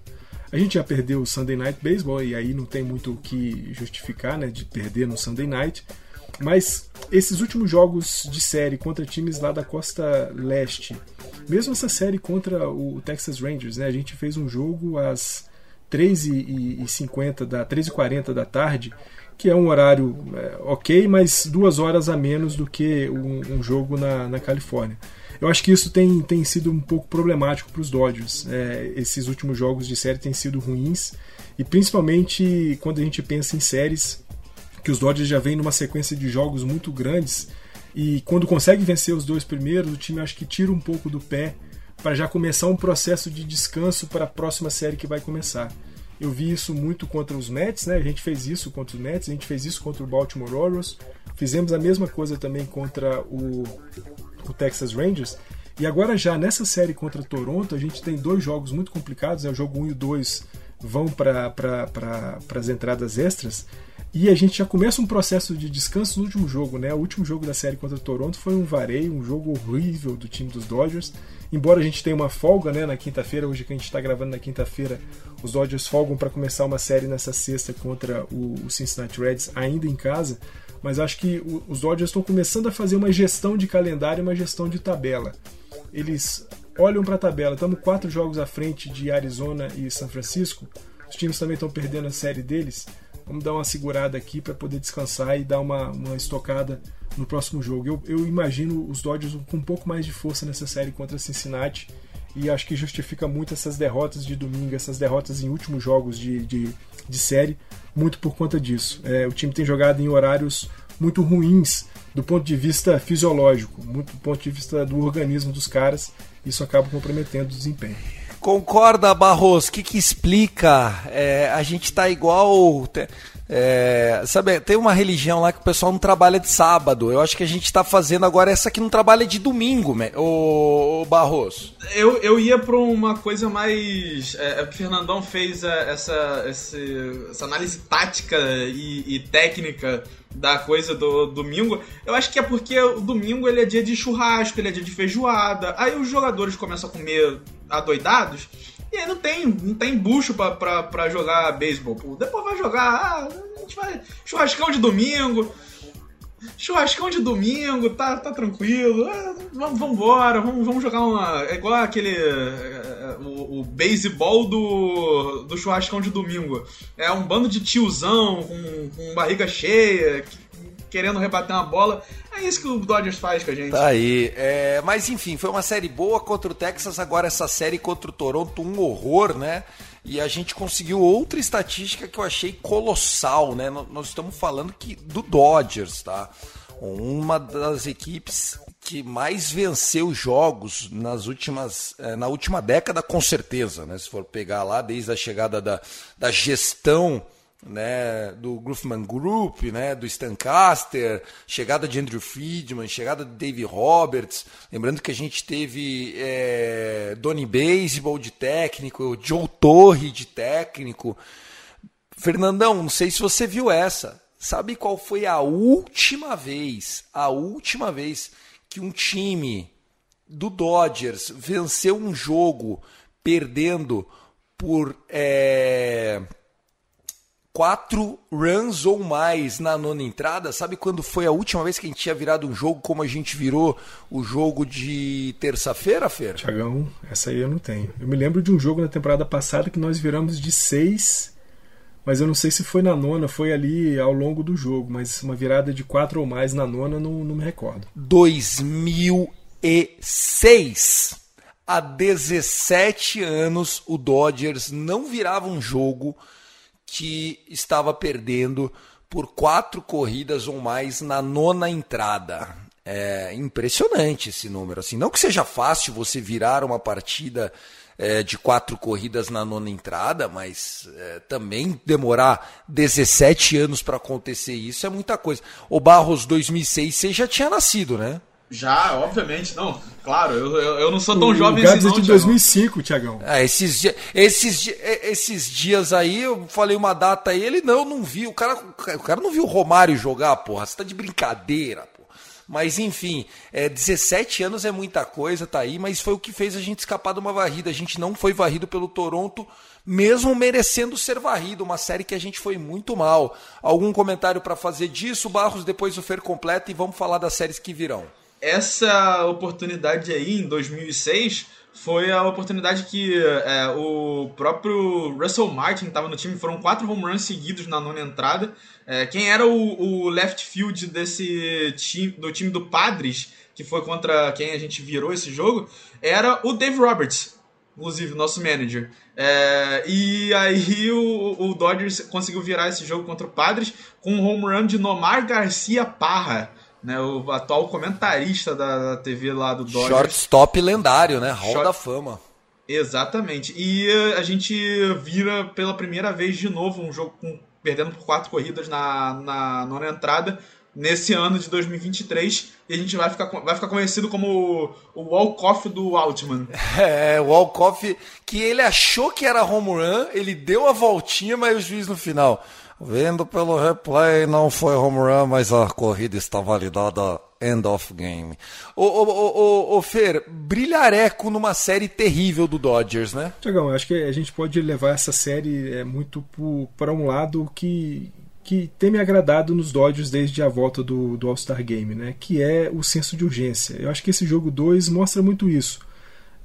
A gente já perdeu o Sunday Night Baseball e aí não tem muito o que justificar, né, de perder no Sunday Night. Mas esses últimos jogos de série contra times lá da costa leste, mesmo essa série contra o Texas Rangers, né, a gente fez um jogo às 13h50 da 13h40 da tarde, que é um horário é, ok, mas duas horas a menos do que um, um jogo na, na Califórnia. Eu acho que isso tem, tem sido um pouco problemático para os Dodgers. É, esses últimos jogos de série têm sido ruins, e principalmente quando a gente pensa em séries que os Dodgers já vêm numa sequência de jogos muito grandes, e quando consegue vencer os dois primeiros, o time acho que tira um pouco do pé para já começar um processo de descanso para a próxima série que vai começar. Eu vi isso muito contra os Mets, né? A gente fez isso contra os Mets, a gente fez isso contra o Baltimore Orioles, fizemos a mesma coisa também contra o, o Texas Rangers. E agora já nessa série contra Toronto, a gente tem dois jogos muito complicados, né? o jogo 1 e o 2 vão para pra, as entradas extras, e a gente já começa um processo de descanso no último jogo, né? O último jogo da série contra Toronto foi um vareio, um jogo horrível do time dos Dodgers. Embora a gente tenha uma folga, né, na quinta-feira, hoje que a gente está gravando na quinta-feira, os Dodgers folgam para começar uma série nessa sexta contra o, o Cincinnati Reds, ainda em casa. Mas acho que os Dodgers estão começando a fazer uma gestão de calendário e uma gestão de tabela. Eles olham para a tabela, estamos quatro jogos à frente de Arizona e São Francisco. Os times também estão perdendo a série deles. Vamos dar uma segurada aqui para poder descansar e dar uma, uma estocada no próximo jogo. Eu, eu imagino os Dodgers com um pouco mais de força nessa série contra Cincinnati e acho que justifica muito essas derrotas de domingo, essas derrotas em últimos jogos de, de, de série, muito por conta disso. É, o time tem jogado em horários muito ruins do ponto de vista fisiológico, muito do ponto de vista do organismo dos caras, isso acaba comprometendo o desempenho. Concorda, Barros? O que, que explica? É, a gente tá igual. É, sabe, tem uma religião lá que o pessoal não trabalha de sábado. Eu acho que a gente tá fazendo agora essa que não trabalha de domingo, o, o Barros. Eu, eu ia pra uma coisa mais. É, que o Fernandão fez é, essa, esse, essa análise tática e, e técnica da coisa do domingo, eu acho que é porque o domingo ele é dia de churrasco, ele é dia de feijoada. Aí os jogadores começam a comer adoidados e aí não tem, não tem bucho pra, pra, pra jogar beisebol. Depois vai jogar, ah, a gente vai. Churrascão de domingo. Churrascão de domingo, tá, tá tranquilo. Ah, vamos, embora, vamos, vamos jogar uma. É igual aquele. é, O, o beisebol do, do churrascão de domingo. É um bando de tiozão com, com barriga cheia, que- querendo rebater uma bola. É isso que o Dodgers faz com a gente. Tá aí. É, mas enfim, foi uma série boa contra o Texas. Agora essa série contra o Toronto, um horror, né? E a gente conseguiu outra estatística que eu achei colossal, né? Nó- Nós estamos falando que do Dodgers, tá? uma das equipes que mais venceu jogos nas últimas, eh, na última década, com certeza, né? Se for pegar lá desde a chegada da, da gestão né, do Grufman Group, né, do Stancaster, chegada de Andrew Friedman, chegada de Dave Roberts. Lembrando que a gente teve é, Donny Baseball de técnico, Joe Torre de técnico. Fernandão, não sei se você viu essa. Sabe qual foi a última vez, a última vez que um time do Dodgers venceu um jogo perdendo por é, quatro runs ou mais na nona entrada. Sabe quando foi a última vez que a gente tinha virado um jogo como a gente virou o jogo de terça-feira, Fer? Tiagão, essa aí eu não tenho. Eu me lembro de um jogo na temporada passada que nós viramos de seis, mas eu não sei se foi na nona, foi ali ao longo do jogo, mas uma virada de quatro ou mais na nona não, não me recordo. 2006. Há 17 anos o Dodgers não virava um jogo que estava perdendo por quatro corridas ou mais na nona entrada. É impressionante esse número. Assim, não que seja fácil você virar uma partida é, de quatro corridas na nona entrada, mas é, também demorar 17 anos para acontecer isso é muita coisa. O Barros 2006 você já tinha nascido, né? Já, obviamente, não. Claro, eu, eu, eu não sou tão o, jovem o assim, não, é de 2005, Tiagão. É, esses, esses, esses dias aí, eu falei uma data aí, ele não, não viu. O cara, o cara não viu o Romário jogar, porra. Você tá de brincadeira, porra. Mas enfim, é, 17 anos é muita coisa, tá aí, mas foi o que fez a gente escapar de uma varrida. A gente não foi varrido pelo Toronto, mesmo merecendo ser varrido, uma série que a gente foi muito mal. Algum comentário para fazer disso, Barros, depois o Fer completa e vamos falar das séries que virão essa oportunidade aí em 2006 foi a oportunidade que é, o próprio Russell Martin estava no time. Foram quatro home runs seguidos na nona entrada. É, quem era o, o, left field desse time, do time do Padres, que foi contra quem a gente virou esse jogo, era o Dave Roberts, inclusive, nosso manager. É, e aí o, o Dodgers conseguiu virar esse jogo contra o Padres com um home run de Nomar Garcia Parra né, o atual comentarista da, da TV lá do Dodgers. Shortstop lendário, né? Hall Short... da fama. Exatamente. E a gente vira pela primeira vez de novo um jogo com, perdendo por quatro corridas na, na nona entrada nesse ano de 2023 e a gente vai ficar, vai ficar conhecido como o, o walk-off do Altman. [laughs] É, o walk-off que ele achou que era home run, ele deu a voltinha, mas o juiz no final Vendo pelo replay, não foi home run, mas a corrida está validada end of game. Ô, ô, ô, ô, Fer, brilhareco numa série terrível do Dodgers, né? Tiagão, acho que a gente pode levar essa série é, muito para um lado que, que tem me agradado nos Dodgers desde a volta do, do All-Star Game, né? Que é o senso de urgência. Eu acho que esse jogo 2 mostra muito isso.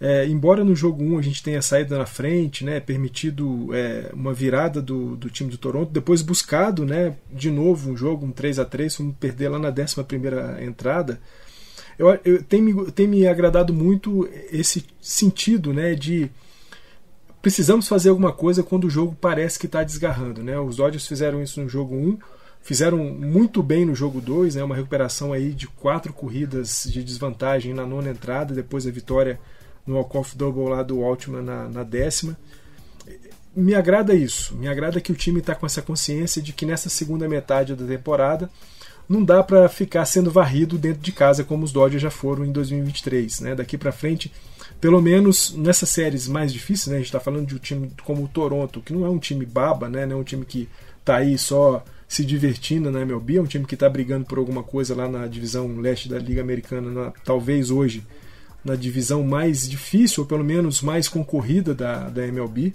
É, embora no jogo 1 a gente tenha saído na frente, né, permitido é, uma virada do, do time do Toronto, depois buscado né, de novo um jogo, um 3 a 3 fomos perder lá na 11 entrada. Eu, eu, tem, me, tem me agradado muito esse sentido né, de precisamos fazer alguma coisa quando o jogo parece que está desgarrando. Né? Os Dodgers fizeram isso no jogo 1, fizeram muito bem no jogo 2, né, uma recuperação aí de quatro corridas de desvantagem na nona entrada, depois a vitória no walk-off double lá do Altman na, na décima. Me agrada isso, me agrada que o time está com essa consciência de que nessa segunda metade da temporada não dá para ficar sendo varrido dentro de casa como os Dodgers já foram em 2023. Né? Daqui para frente, pelo menos nessas séries mais difíceis, né? a gente está falando de um time como o Toronto, que não é um time baba, né? não é um time que está aí só se divertindo na MLB, é um time que está brigando por alguma coisa lá na divisão leste da Liga Americana, na, talvez hoje na divisão mais difícil, ou pelo menos mais concorrida da, da MLB,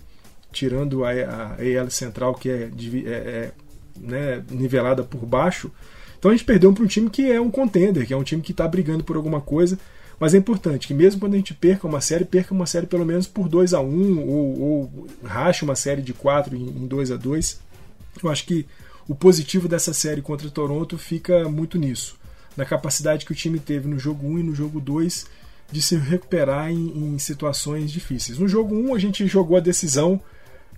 tirando a, a AL Central, que é, é, é né, nivelada por baixo. Então a gente perdeu para um time que é um contender, que é um time que está brigando por alguma coisa. Mas é importante que mesmo quando a gente perca uma série, perca uma série pelo menos por 2 a 1 um, ou, ou rache uma série de 4 em 2 a 2 Eu acho que o positivo dessa série contra Toronto fica muito nisso. Na capacidade que o time teve no jogo 1 um e no jogo 2 de se recuperar em, em situações difíceis. No jogo 1, a gente jogou a decisão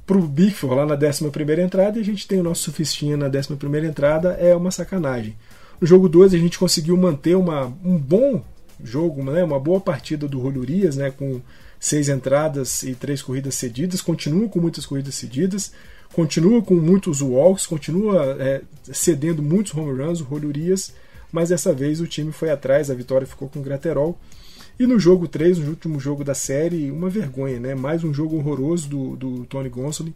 para o Bickford lá na 11 entrada e a gente tem o nosso sufistinha na 11 entrada, é uma sacanagem. No jogo 2 a gente conseguiu manter uma, um bom jogo, né, uma boa partida do Julio Urias, né, com seis entradas e três corridas cedidas, continua com muitas corridas cedidas, continua com muitos walks, continua é, cedendo muitos home runs, o Julio Urias, mas dessa vez o time foi atrás, a vitória ficou com o Graterol. E no jogo 3, no último jogo da série, uma vergonha, né? Mais um jogo horroroso do, do Tony Gonsolin.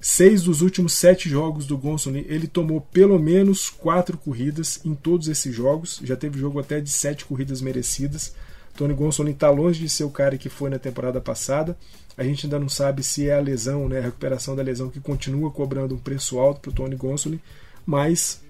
Seis dos últimos sete jogos do Gonsolin, ele tomou pelo menos quatro corridas em todos esses jogos. Já teve jogo até de sete corridas merecidas. Tony Gonsolin está longe de ser o cara que foi na temporada passada. A gente ainda não sabe se é a lesão, né, a recuperação da lesão que continua cobrando um preço alto para o Tony Gonsolin, mas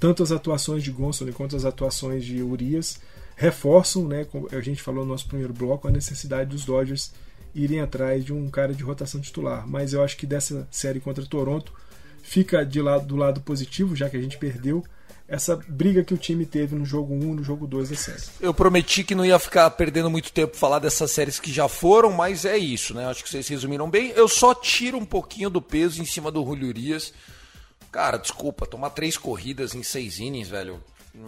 tanto as atuações de Gonsolin quanto as atuações de Urias reforçam, né, como a gente falou no nosso primeiro bloco, a necessidade dos Dodgers irem atrás de um cara de rotação titular. Mas eu acho que dessa série contra Toronto fica de lado, do lado positivo, já que a gente perdeu essa briga que o time teve no jogo 1 e no jogo 2 da série. Eu prometi que não ia ficar perdendo muito tempo falar dessas séries que já foram, mas é isso, né? Acho que vocês resumiram bem. Eu só tiro um pouquinho do peso em cima do Julio. Cara, desculpa, tomar três corridas em seis innings, velho.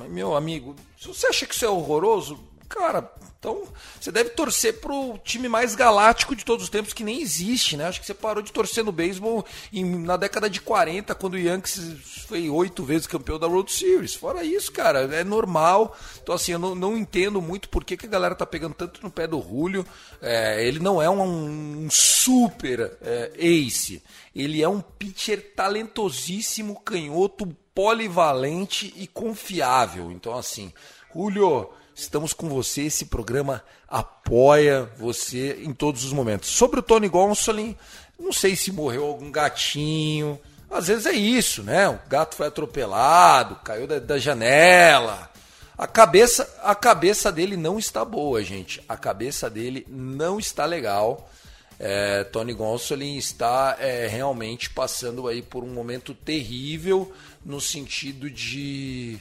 Meu amigo, se você acha que isso é horroroso, cara, então você deve torcer pro time mais galáctico de todos os tempos que nem existe, né? Acho que você parou de torcer no beisebol na década de 40, quando o Yankees foi oito vezes campeão da World Series. Fora isso, cara, é normal. Então, assim, eu não, não entendo muito por que, que, a galera tá pegando tanto no pé do Julio. É, ele não é um, um super é, ace. Ele é um pitcher talentosíssimo, canhoto, polivalente e confiável. Então, assim, Julio, estamos com você. Esse programa apoia você em todos os momentos. Sobre o Tony Gonsolin, não sei se morreu algum gatinho. Às vezes é isso, né? O gato foi atropelado, caiu da, da janela. A cabeça, a cabeça dele não está boa, gente. A cabeça dele não está legal. É, Tony Gonsolin está é, realmente passando aí por um momento terrível no sentido de.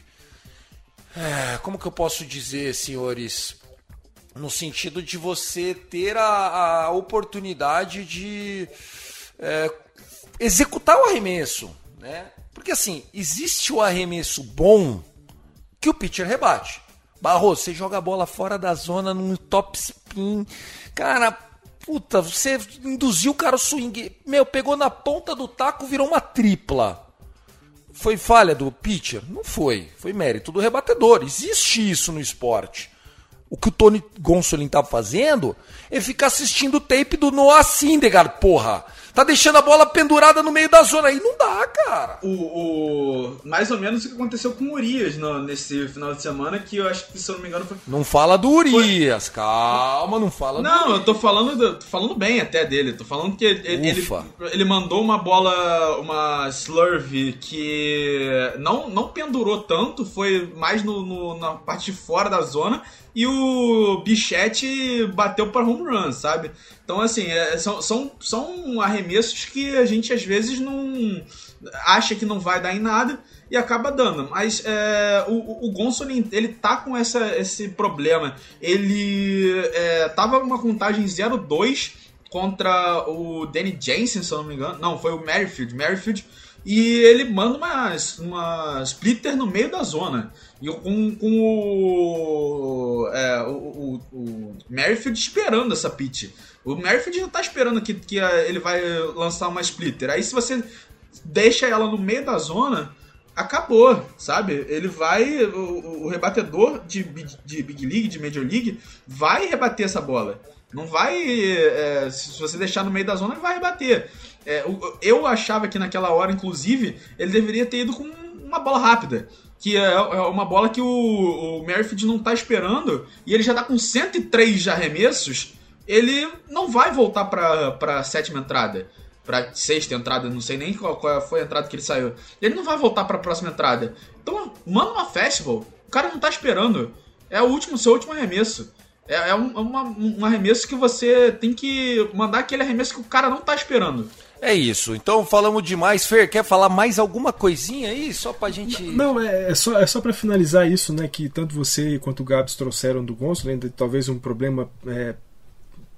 É, como que eu posso dizer, senhores? No sentido de você ter a, a oportunidade de é, executar o arremesso. Né? Porque assim, existe o arremesso bom que o pitcher rebate. Barroso, você joga a bola fora da zona num top spin. Cara, puta, você induziu o cara o swing. Meu, pegou na ponta do taco, virou uma tripla. Foi falha do pitcher? Não foi. Foi mérito do rebatedor. Existe isso no esporte. O que o Tony Gonsolin tá fazendo é ficar assistindo o tape do Noah Syndergaard, porra. Tá deixando a bola pendurada no meio da zona. Aí não dá, cara. O, o mais ou menos o que aconteceu com o Urias no, nesse final de semana, que eu acho que, se eu não me engano, foi. Não fala do Urias, foi... calma, não fala não, do Não, eu tô falando, do, tô falando bem até dele. Tô falando que ele, ele, ele, mandou uma bola, uma slurve que não, não pendurou tanto, foi mais no, no na parte de fora da zona e o Bichette bateu para home run, sabe? Então, assim, é, são, são, são arremessos que a gente às vezes não acha que não vai dar em nada e acaba dando. Mas é, o, o Gonsolin, ele tá com essa, esse problema. Ele é, tava uma contagem 0-2 contra o Danny Jensen, se eu não me engano. Não, foi o Merrifield. Merrifield e ele manda uma, uma splitter no meio da zona. E com, com o, é, o, o, o Merrifield esperando essa pitch. O Merrifield já tá esperando que, que ele vai lançar uma splitter. Aí se você deixa ela no meio da zona, acabou, sabe? Ele vai. O, o rebatedor de, de Big League, de Major League, vai rebater essa bola. Não vai. É, se você deixar no meio da zona, ele vai rebater. É, eu achava que naquela hora, inclusive, ele deveria ter ido com uma bola rápida. Que é, é uma bola que o, o Merrifield não está esperando. E ele já está com 103 de arremessos. Ele não vai voltar para a sétima entrada. Para sexta entrada, não sei nem qual, qual, foi a entrada que ele saiu. Ele não vai voltar para a próxima entrada. Então, manda uma festival. O cara não está esperando. É o último, seu último arremesso. É, é um, uma, um arremesso que você tem que mandar aquele arremesso que o cara não está esperando. É isso. Então falamos demais. Fer, quer falar mais alguma coisinha aí? Só pra gente. Não, é, é só, é só para finalizar isso, né? Que tanto você quanto o Gabs trouxeram do Gonçalo, ainda talvez um problema é,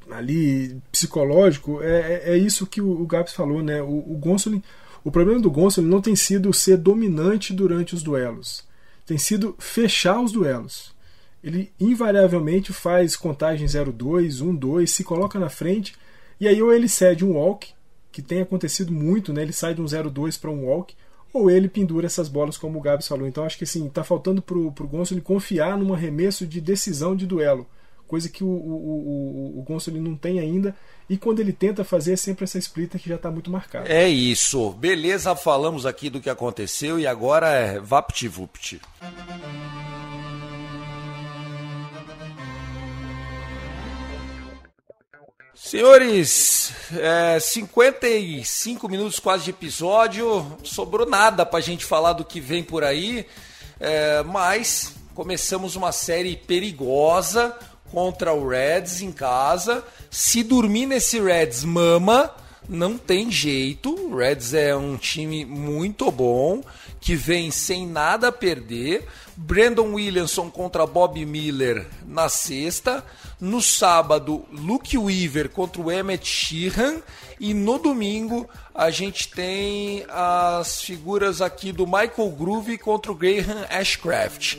ali psicológico. É, é, é isso que o, o Gabs falou, né? O, o Gonçalo, o problema do Gonçalo não tem sido ser dominante durante os duelos. tem sido fechar os duelos. Ele invariavelmente faz contagem 0-2, 1-2, se coloca na frente e aí ou ele cede um walk, que tem acontecido muito, né? Ele sai de um 0-2 para um walk, ou ele pendura essas bolas como o Gabs falou. Então acho que assim, tá faltando pro, pro Gonçalo confiar num arremesso de decisão de duelo, coisa que o, o, o, o Gonçalo não tem ainda. E quando ele tenta fazer é sempre essa splitter que já está muito marcada. É isso. Beleza, falamos aqui do que aconteceu e agora é VaptVupt. Senhores, é, 55 minutos quase de episódio, sobrou nada pra gente falar do que vem por aí, é, mas começamos uma série perigosa contra o Reds em casa. Se dormir nesse Reds mama, não tem jeito. O Reds é um time muito bom, que vem sem nada a perder. Brandon Williamson contra Bob Miller na sexta. No sábado, Luke Weaver contra o Emmett Sheehan. E no domingo, a gente tem as figuras aqui do Michael Groove contra o Graham Ashcraft.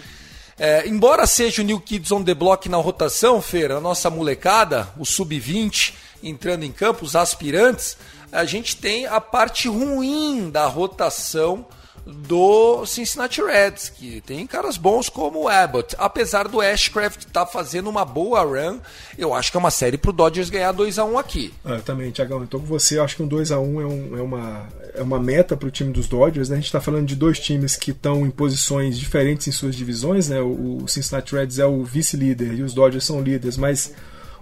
É, embora seja o New Kids on the Block na rotação, Feira, a nossa molecada, o sub-20 entrando em campo, os aspirantes, a gente tem a parte ruim da rotação do Cincinnati Reds, que tem caras bons como o Abbott. Apesar do Ashcraft estar tá fazendo uma boa run, eu acho que é uma série pro Dodgers ganhar 2 a 1 aqui. Ah, eu também, Tiagão, então com você, acho que um 2 a 1 é, um, é, uma, é uma meta pro time dos Dodgers. Né? A gente está falando de dois times que estão em posições diferentes em suas divisões. Né? O, o Cincinnati Reds é o vice-líder e os Dodgers são líderes, mas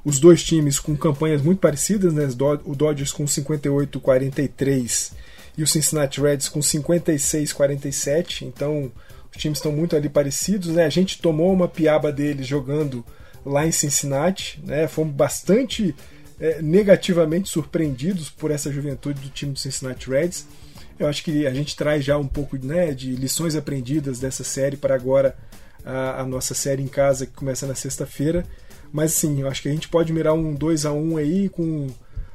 os dois times com campanhas muito parecidas, né? o Dodgers com 58-43 e o Cincinnati Reds com 56-47. Então os times estão muito ali parecidos. Né? A gente tomou uma piaba deles jogando lá em Cincinnati. Né? Fomos bastante é, negativamente surpreendidos por essa juventude do time do Cincinnati Reds. Eu acho que a gente traz já um pouco né, de lições aprendidas dessa série para agora a, a nossa série em casa que começa na sexta-feira. Mas sim, eu acho que a gente pode mirar um 2 a 1 aí com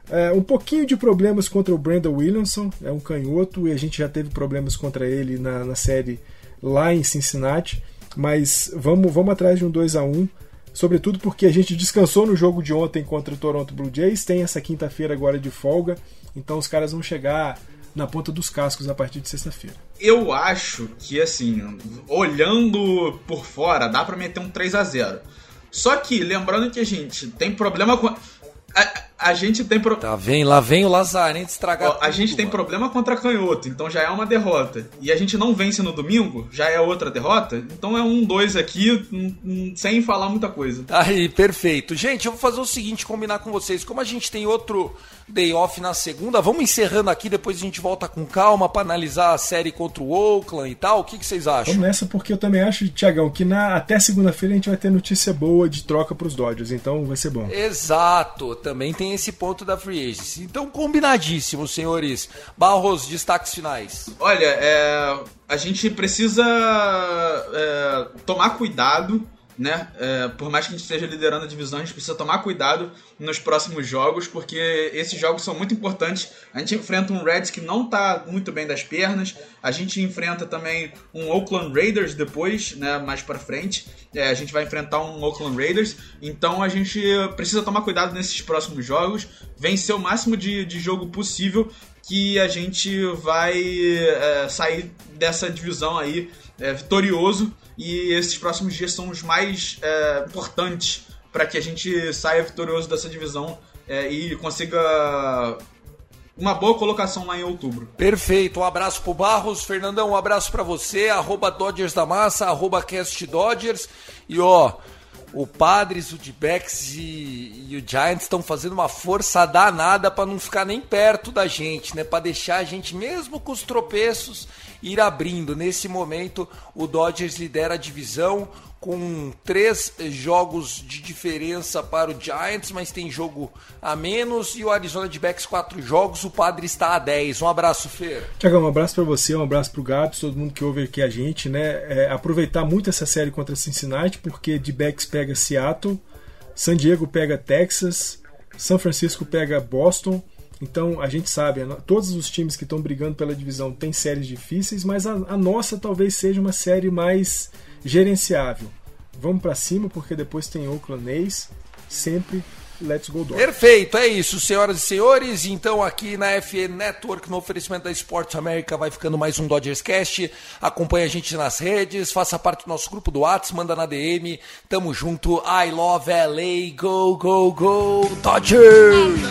é, um pouquinho de problemas contra o Brandon Williamson, é um canhoto, e a gente já teve problemas contra ele na, na série lá em Cincinnati. Mas vamos, vamos atrás de um 2 a 1 sobretudo porque a gente descansou no jogo de ontem contra o Toronto Blue Jays, tem essa quinta-feira agora de folga, então os caras vão chegar na ponta dos cascos a partir de sexta-feira. Eu acho que assim, olhando por fora, dá para meter um 3 a 0. Só que lembrando que a gente tem problema com a gente tem pro... Tá, vem, lá vem o Lazarento estragar. Ó, a gente tem mano. problema contra canhoto, então já é uma derrota. E a gente não vence no domingo, já é outra derrota. Então é um dois aqui, um, um, sem falar muita coisa. Aí, perfeito. Gente, eu vou fazer o seguinte, combinar com vocês. Como a gente tem outro day off na segunda, vamos encerrando aqui, depois a gente volta com calma para analisar a série contra o Oakland e tal. O que, que vocês acham? Vamos nessa, porque eu também acho, Tiagão, que na, até segunda-feira a gente vai ter notícia boa de troca para os Dodgers, então vai ser bom. Exato, também tem esse ponto da free agency. Então, combinadíssimo, senhores. Barros, destaques finais. Olha, é, a gente precisa é, tomar cuidado né? É, por mais que a gente esteja liderando a divisão, a gente precisa tomar cuidado nos próximos jogos, porque esses jogos são muito importantes. A gente enfrenta um Reds que não está muito bem das pernas, a gente enfrenta também um Oakland Raiders depois, né? Mais para frente, é, a gente vai enfrentar um Oakland Raiders, então a gente precisa tomar cuidado nesses próximos jogos, vencer o máximo de, de jogo possível, que a gente vai é, sair dessa divisão aí é, vitorioso e esses próximos dias são os mais é, importantes para que a gente saia vitorioso dessa divisão é, e consiga uma boa colocação lá em outubro. Perfeito, um abraço pro Barros, Fernandão, um abraço para você, arroba Dodgers da Massa, arroba Cast Dodgers, e ó, o Padres, o D-Backs e, e, o Giants estão fazendo uma força danada para não ficar nem perto da gente, né, para deixar a gente, mesmo com os tropeços, ir abrindo. Nesse momento, o Dodgers lidera a divisão com três jogos de diferença para o Giants, mas tem jogo a menos. E o Arizona de Backs, quatro jogos. O Padre está a 10. Um abraço, Fer. Tiagão, um abraço para você, um abraço para o Gabs, todo mundo que ouve aqui a gente. né? É, aproveitar muito essa série contra Cincinnati, porque de Backs pega Seattle, San Diego pega Texas, São Francisco pega Boston Então a gente sabe, todos os times que estão brigando pela divisão têm séries difíceis, mas a, a nossa talvez seja uma série mais gerenciável. Vamos para cima porque depois tem Oakland A's, sempre Let's Go Dodgers. Perfeito, é isso, senhoras e senhores. Então, aqui na FE Network, no oferecimento da Sports America, vai ficando mais um Dodgers Cast. Acompanhe a gente nas redes, faça parte do nosso grupo do WhatsApp, manda na DM. Tamo junto. I love LA. Go, go, go, Dodgers!